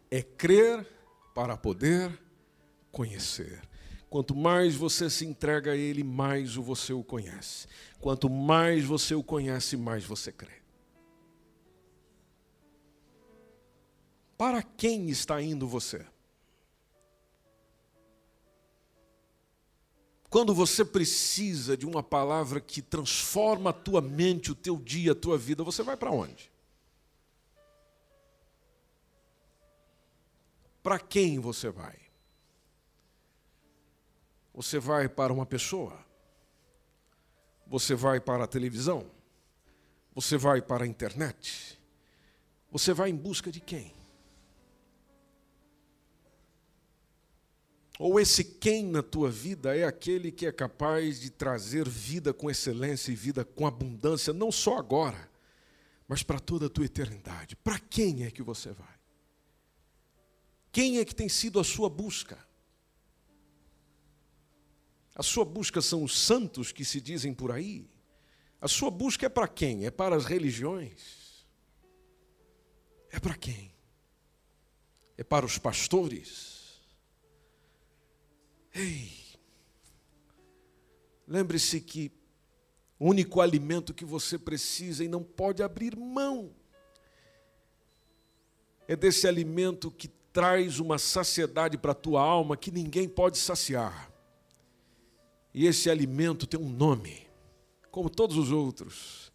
Speaker 2: é crer para poder conhecer. Quanto mais você se entrega a Ele, mais você o conhece. Quanto mais você o conhece, mais você crê. Para quem está indo você? Quando você precisa de uma palavra que transforma a tua mente, o teu dia, a tua vida, você vai para onde? Para quem você vai? Você vai para uma pessoa? Você vai para a televisão? Você vai para a internet? Você vai em busca de quem? Ou esse quem na tua vida é aquele que é capaz de trazer vida com excelência e vida com abundância, não só agora, mas para toda a tua eternidade. Para quem é que você vai? Quem é que tem sido a sua busca? A sua busca são os santos que se dizem por aí? A sua busca é para quem? É para as religiões? É para quem? É para os pastores? Ei, lembre-se que o único alimento que você precisa e não pode abrir mão é desse alimento que traz uma saciedade para a tua alma que ninguém pode saciar. E esse alimento tem um nome, como todos os outros,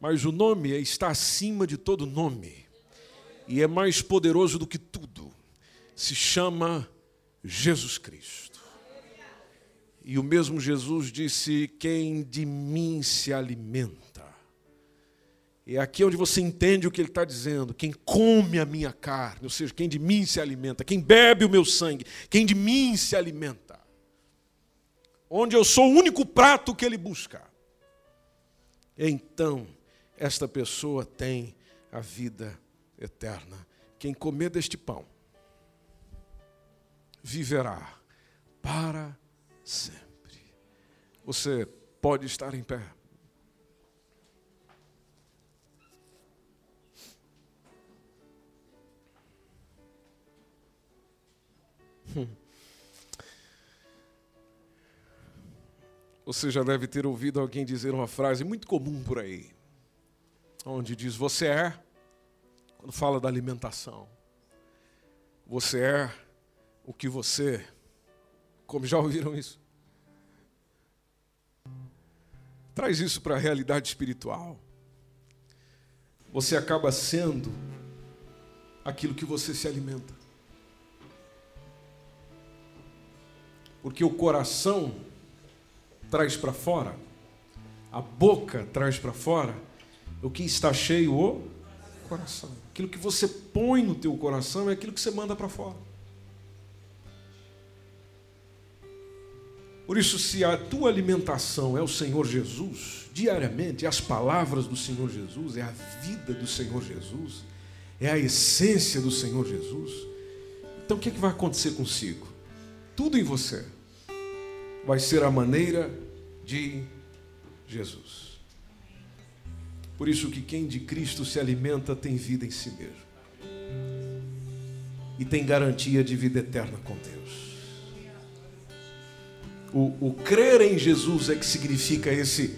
Speaker 2: mas o nome está acima de todo nome e é mais poderoso do que tudo. Se chama Jesus Cristo. E o mesmo Jesus disse: Quem de mim se alimenta. E é aqui onde você entende o que ele está dizendo. Quem come a minha carne, ou seja, quem de mim se alimenta, quem bebe o meu sangue, quem de mim se alimenta. Onde eu sou o único prato que ele busca. Então, esta pessoa tem a vida eterna. Quem comer deste pão viverá para sempre. Você pode estar em pé. Hum. Você já deve ter ouvido alguém dizer uma frase muito comum por aí, onde diz: Você é, quando fala da alimentação, você é o que você como já ouviram isso? Traz isso para a realidade espiritual. Você acaba sendo aquilo que você se alimenta. Porque o coração traz para fora, a boca traz para fora o que está cheio o coração. Aquilo que você põe no teu coração é aquilo que você manda para fora. Por isso, se a tua alimentação é o Senhor Jesus, diariamente, as palavras do Senhor Jesus, é a vida do Senhor Jesus, é a essência do Senhor Jesus, então o que, é que vai acontecer consigo? Tudo em você vai ser a maneira de Jesus. Por isso que quem de Cristo se alimenta tem vida em si mesmo. E tem garantia de vida eterna com Deus. O, o crer em Jesus é que significa esse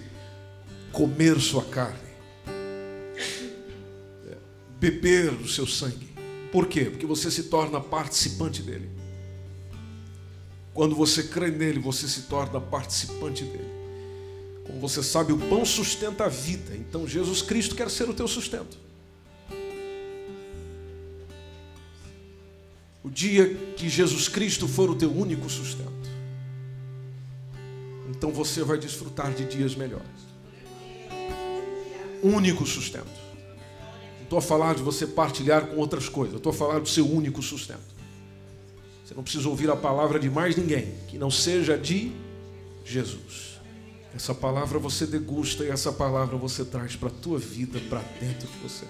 Speaker 2: comer sua carne, é, beber o seu sangue. Por quê? Porque você se torna participante dele. Quando você crê nele, você se torna participante dele. Como você sabe, o pão sustenta a vida. Então Jesus Cristo quer ser o teu sustento. O dia que Jesus Cristo for o teu único sustento, então você vai desfrutar de dias melhores. Único sustento. Não estou a falar de você partilhar com outras coisas, estou a falar do seu único sustento. Você não precisa ouvir a palavra de mais ninguém que não seja de Jesus. Essa palavra você degusta e essa palavra você traz para a tua vida, para dentro de você.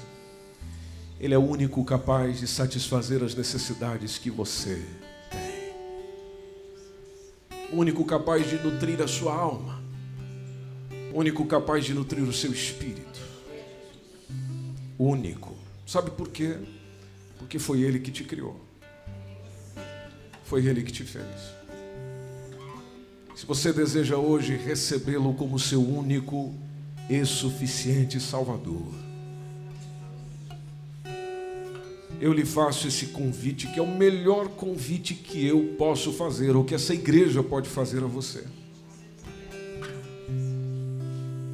Speaker 2: Ele é o único capaz de satisfazer as necessidades que você único capaz de nutrir a sua alma, único capaz de nutrir o seu espírito. Único. Sabe por quê? Porque foi Ele que te criou. Foi Ele que te fez. Se você deseja hoje recebê-lo como seu único e suficiente Salvador, eu lhe faço esse convite, que é o melhor convite que eu posso fazer, ou que essa igreja pode fazer a você.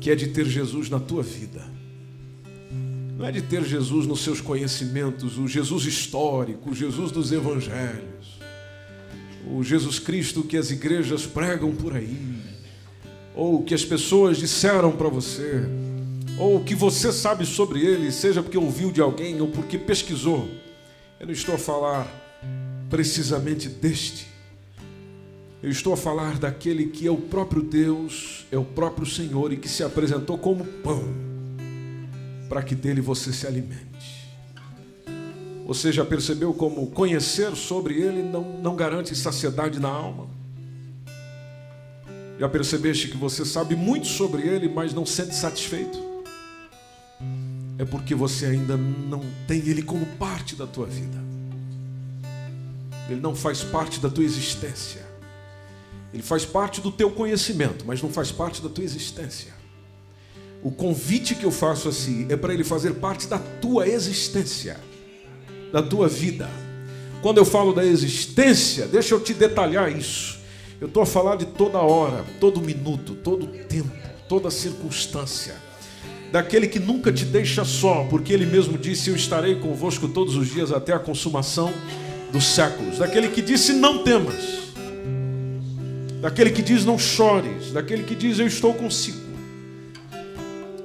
Speaker 2: Que é de ter Jesus na tua vida. Não é de ter Jesus nos seus conhecimentos, o Jesus histórico, o Jesus dos evangelhos, o Jesus Cristo que as igrejas pregam por aí, ou que as pessoas disseram para você ou o que você sabe sobre ele, seja porque ouviu de alguém ou porque pesquisou. Eu não estou a falar precisamente deste. Eu estou a falar daquele que é o próprio Deus, é o próprio Senhor e que se apresentou como pão, para que dele você se alimente. Você já percebeu como conhecer sobre ele não, não garante saciedade na alma? Já percebeste que você sabe muito sobre ele, mas não sente satisfeito? É porque você ainda não tem Ele como parte da tua vida. Ele não faz parte da tua existência. Ele faz parte do teu conhecimento, mas não faz parte da tua existência. O convite que eu faço assim é para ele fazer parte da tua existência, da tua vida. Quando eu falo da existência, deixa eu te detalhar isso. Eu estou a falar de toda hora, todo minuto, todo tempo, toda circunstância. Daquele que nunca te deixa só, porque ele mesmo disse: Eu estarei convosco todos os dias até a consumação dos séculos. Daquele que disse: Não temas. Daquele que diz: Não chores. Daquele que diz: Eu estou consigo.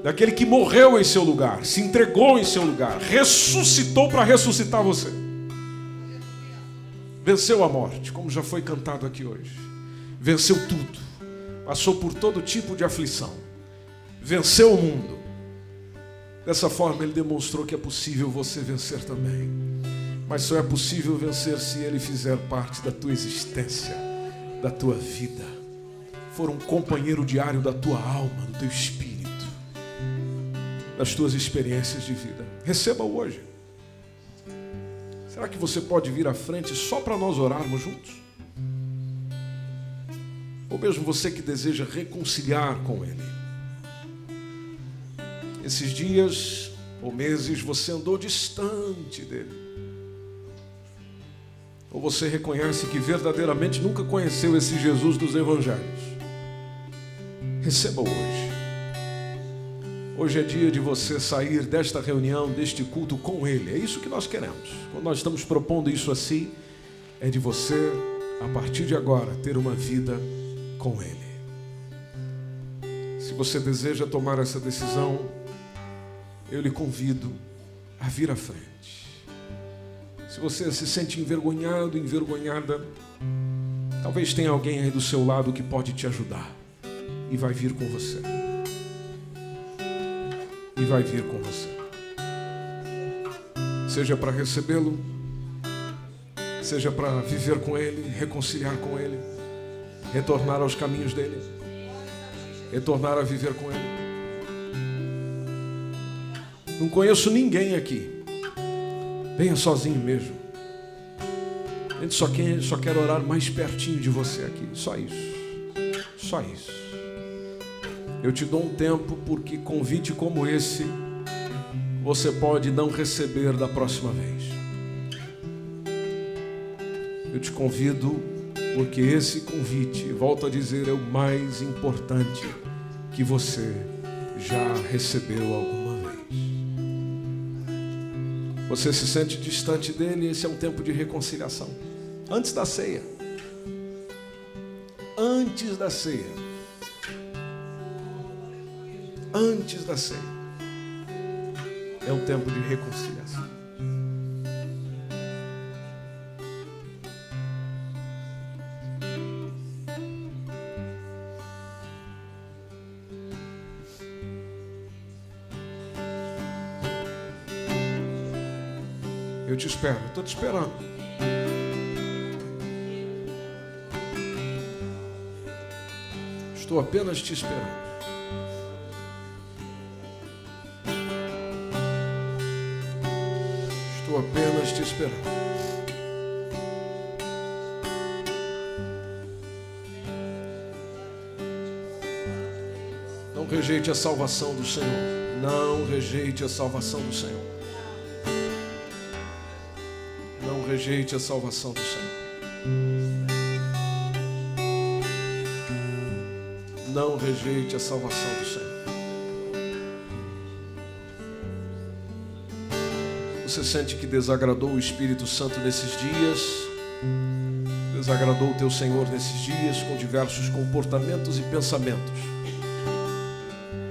Speaker 2: Daquele que morreu em seu lugar, se entregou em seu lugar, ressuscitou para ressuscitar você. Venceu a morte, como já foi cantado aqui hoje. Venceu tudo. Passou por todo tipo de aflição. Venceu o mundo. Dessa forma, ele demonstrou que é possível você vencer também. Mas só é possível vencer se ele fizer parte da tua existência, da tua vida. For um companheiro diário da tua alma, do teu espírito, das tuas experiências de vida. Receba hoje. Será que você pode vir à frente só para nós orarmos juntos? Ou mesmo você que deseja reconciliar com Ele. Esses dias ou meses você andou distante dele. Ou você reconhece que verdadeiramente nunca conheceu esse Jesus dos Evangelhos. Receba hoje. Hoje é dia de você sair desta reunião, deste culto com Ele. É isso que nós queremos. Quando nós estamos propondo isso assim, é de você, a partir de agora, ter uma vida com Ele. Se você deseja tomar essa decisão, eu lhe convido a vir à frente. Se você se sente envergonhado, envergonhada, talvez tenha alguém aí do seu lado que pode te ajudar e vai vir com você e vai vir com você. Seja para recebê-lo, seja para viver com Ele, reconciliar com Ele, retornar aos caminhos dele, retornar a viver com Ele. Não conheço ninguém aqui. Venha sozinho mesmo. A gente só quer, só quer orar mais pertinho de você aqui. Só isso. Só isso. Eu te dou um tempo porque convite como esse você pode não receber da próxima vez. Eu te convido porque esse convite, volto a dizer, é o mais importante que você já recebeu alguma. Você se sente distante dele, esse é um tempo de reconciliação. Antes da ceia. Antes da ceia antes da ceia. É um tempo de reconciliação. Te esperando. Estou apenas te esperando. Estou apenas te esperando. Não rejeite a salvação do Senhor. Não rejeite a salvação do Senhor. Rejeite a salvação do Senhor. Não rejeite a salvação do Senhor. Você sente que desagradou o Espírito Santo nesses dias? Desagradou o teu Senhor nesses dias com diversos comportamentos e pensamentos?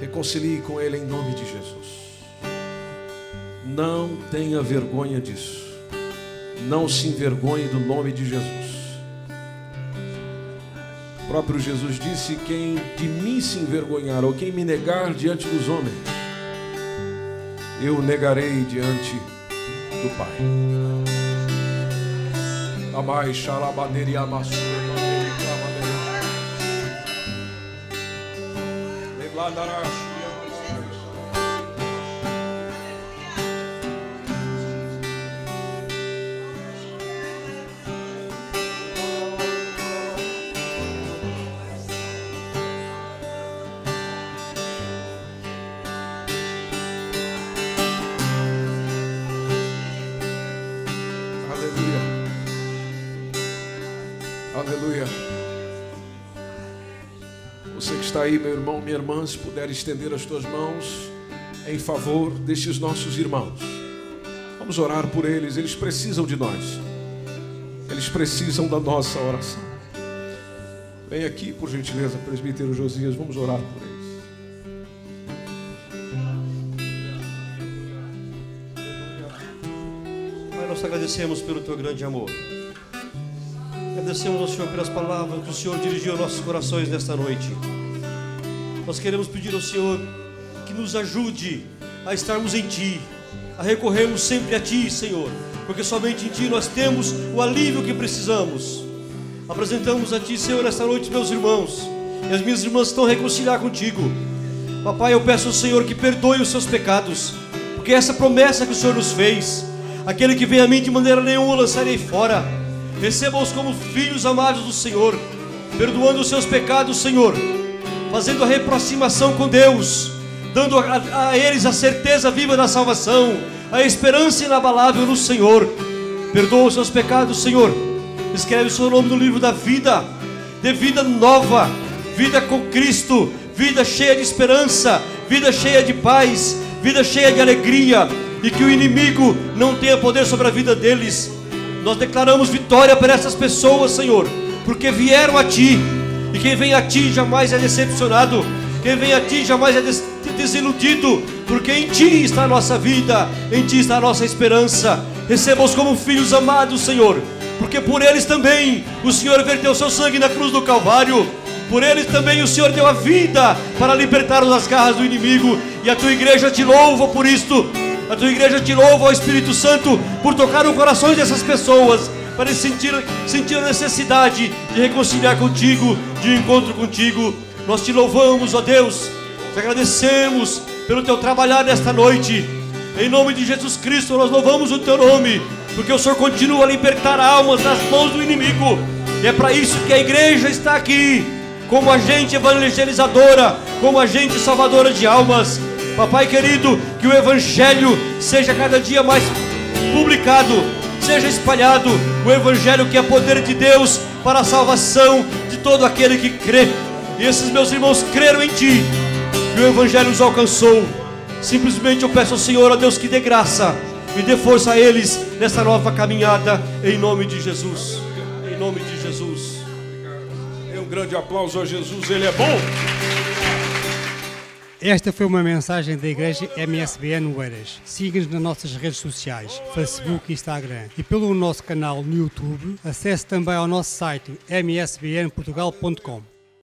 Speaker 2: Reconcilie com Ele em nome de Jesus. Não tenha vergonha disso. Não se envergonhe do nome de Jesus. O próprio Jesus disse: Quem de mim se envergonhar ou quem me negar diante dos homens, eu negarei diante do Pai. Amai, xalabadeira, amassu, Aleluia. Aí, meu irmão, minha irmã, se puder estender as tuas mãos em favor destes nossos irmãos. Vamos orar por eles, eles precisam de nós. Eles precisam da nossa oração. Vem aqui, por gentileza, presbítero Josias, vamos orar por eles.
Speaker 6: Pai, nós te agradecemos pelo teu grande amor. Agradecemos ao Senhor pelas palavras que o Senhor dirigiu aos nossos corações nesta noite. Nós queremos pedir ao Senhor que nos ajude a estarmos em Ti, a recorrermos sempre a Ti, Senhor, porque somente em Ti nós temos o alívio que precisamos. Apresentamos a Ti, Senhor, esta noite, meus irmãos, e as minhas irmãs estão a reconciliar contigo. Papai, eu peço ao Senhor que perdoe os seus pecados, porque essa promessa que o Senhor nos fez, aquele que vem a mim de maneira nenhuma lançarei fora. Receba-os como filhos amados do Senhor, perdoando os seus pecados, Senhor, fazendo a reaproximação com Deus, dando a, a eles a certeza viva da salvação, a esperança inabalável no Senhor. Perdoa os seus pecados, Senhor. Escreve o seu nome no livro da vida, de vida nova, vida com Cristo, vida cheia de esperança, vida cheia de paz, vida cheia de alegria, e que o inimigo não tenha poder sobre a vida deles. Nós declaramos vitória para essas pessoas, Senhor, porque vieram a Ti, e quem vem a Ti jamais é decepcionado, quem vem a Ti jamais é des desiludido, porque em Ti está a nossa vida, em Ti está a nossa esperança. Receba-os como filhos amados, Senhor, porque por eles também o Senhor verteu seu sangue na cruz do Calvário. Por eles também o Senhor deu a vida para libertar-nos das garras do inimigo. E a tua igreja te louva por isto. A tua igreja te louva, ó Espírito Santo, por tocar no coração dessas pessoas, para eles sentir, sentir a necessidade de reconciliar contigo, de um encontro contigo. Nós te louvamos, ó Deus, te agradecemos pelo teu trabalhar nesta noite. Em nome de Jesus Cristo, nós louvamos o teu nome, porque o Senhor continua a libertar almas das mãos do inimigo. E é para isso que a igreja está aqui, como agente evangelizadora, como agente salvadora de almas. Papai querido, que o Evangelho seja cada dia mais publicado, seja espalhado o Evangelho que é poder de Deus para a salvação de todo aquele que crê. E esses meus irmãos creram em Ti, e o Evangelho os alcançou. Simplesmente eu peço ao Senhor, a Deus, que dê graça e dê força a eles nessa nova caminhada, em nome de Jesus. Em nome de Jesus.
Speaker 2: Dê um grande aplauso a Jesus, Ele é bom.
Speaker 7: Esta foi uma mensagem da Igreja MSBN Oeiras. Siga-nos nas nossas redes sociais, Facebook e Instagram. E pelo nosso canal no YouTube, acesse também ao nosso site msbnportugal.com.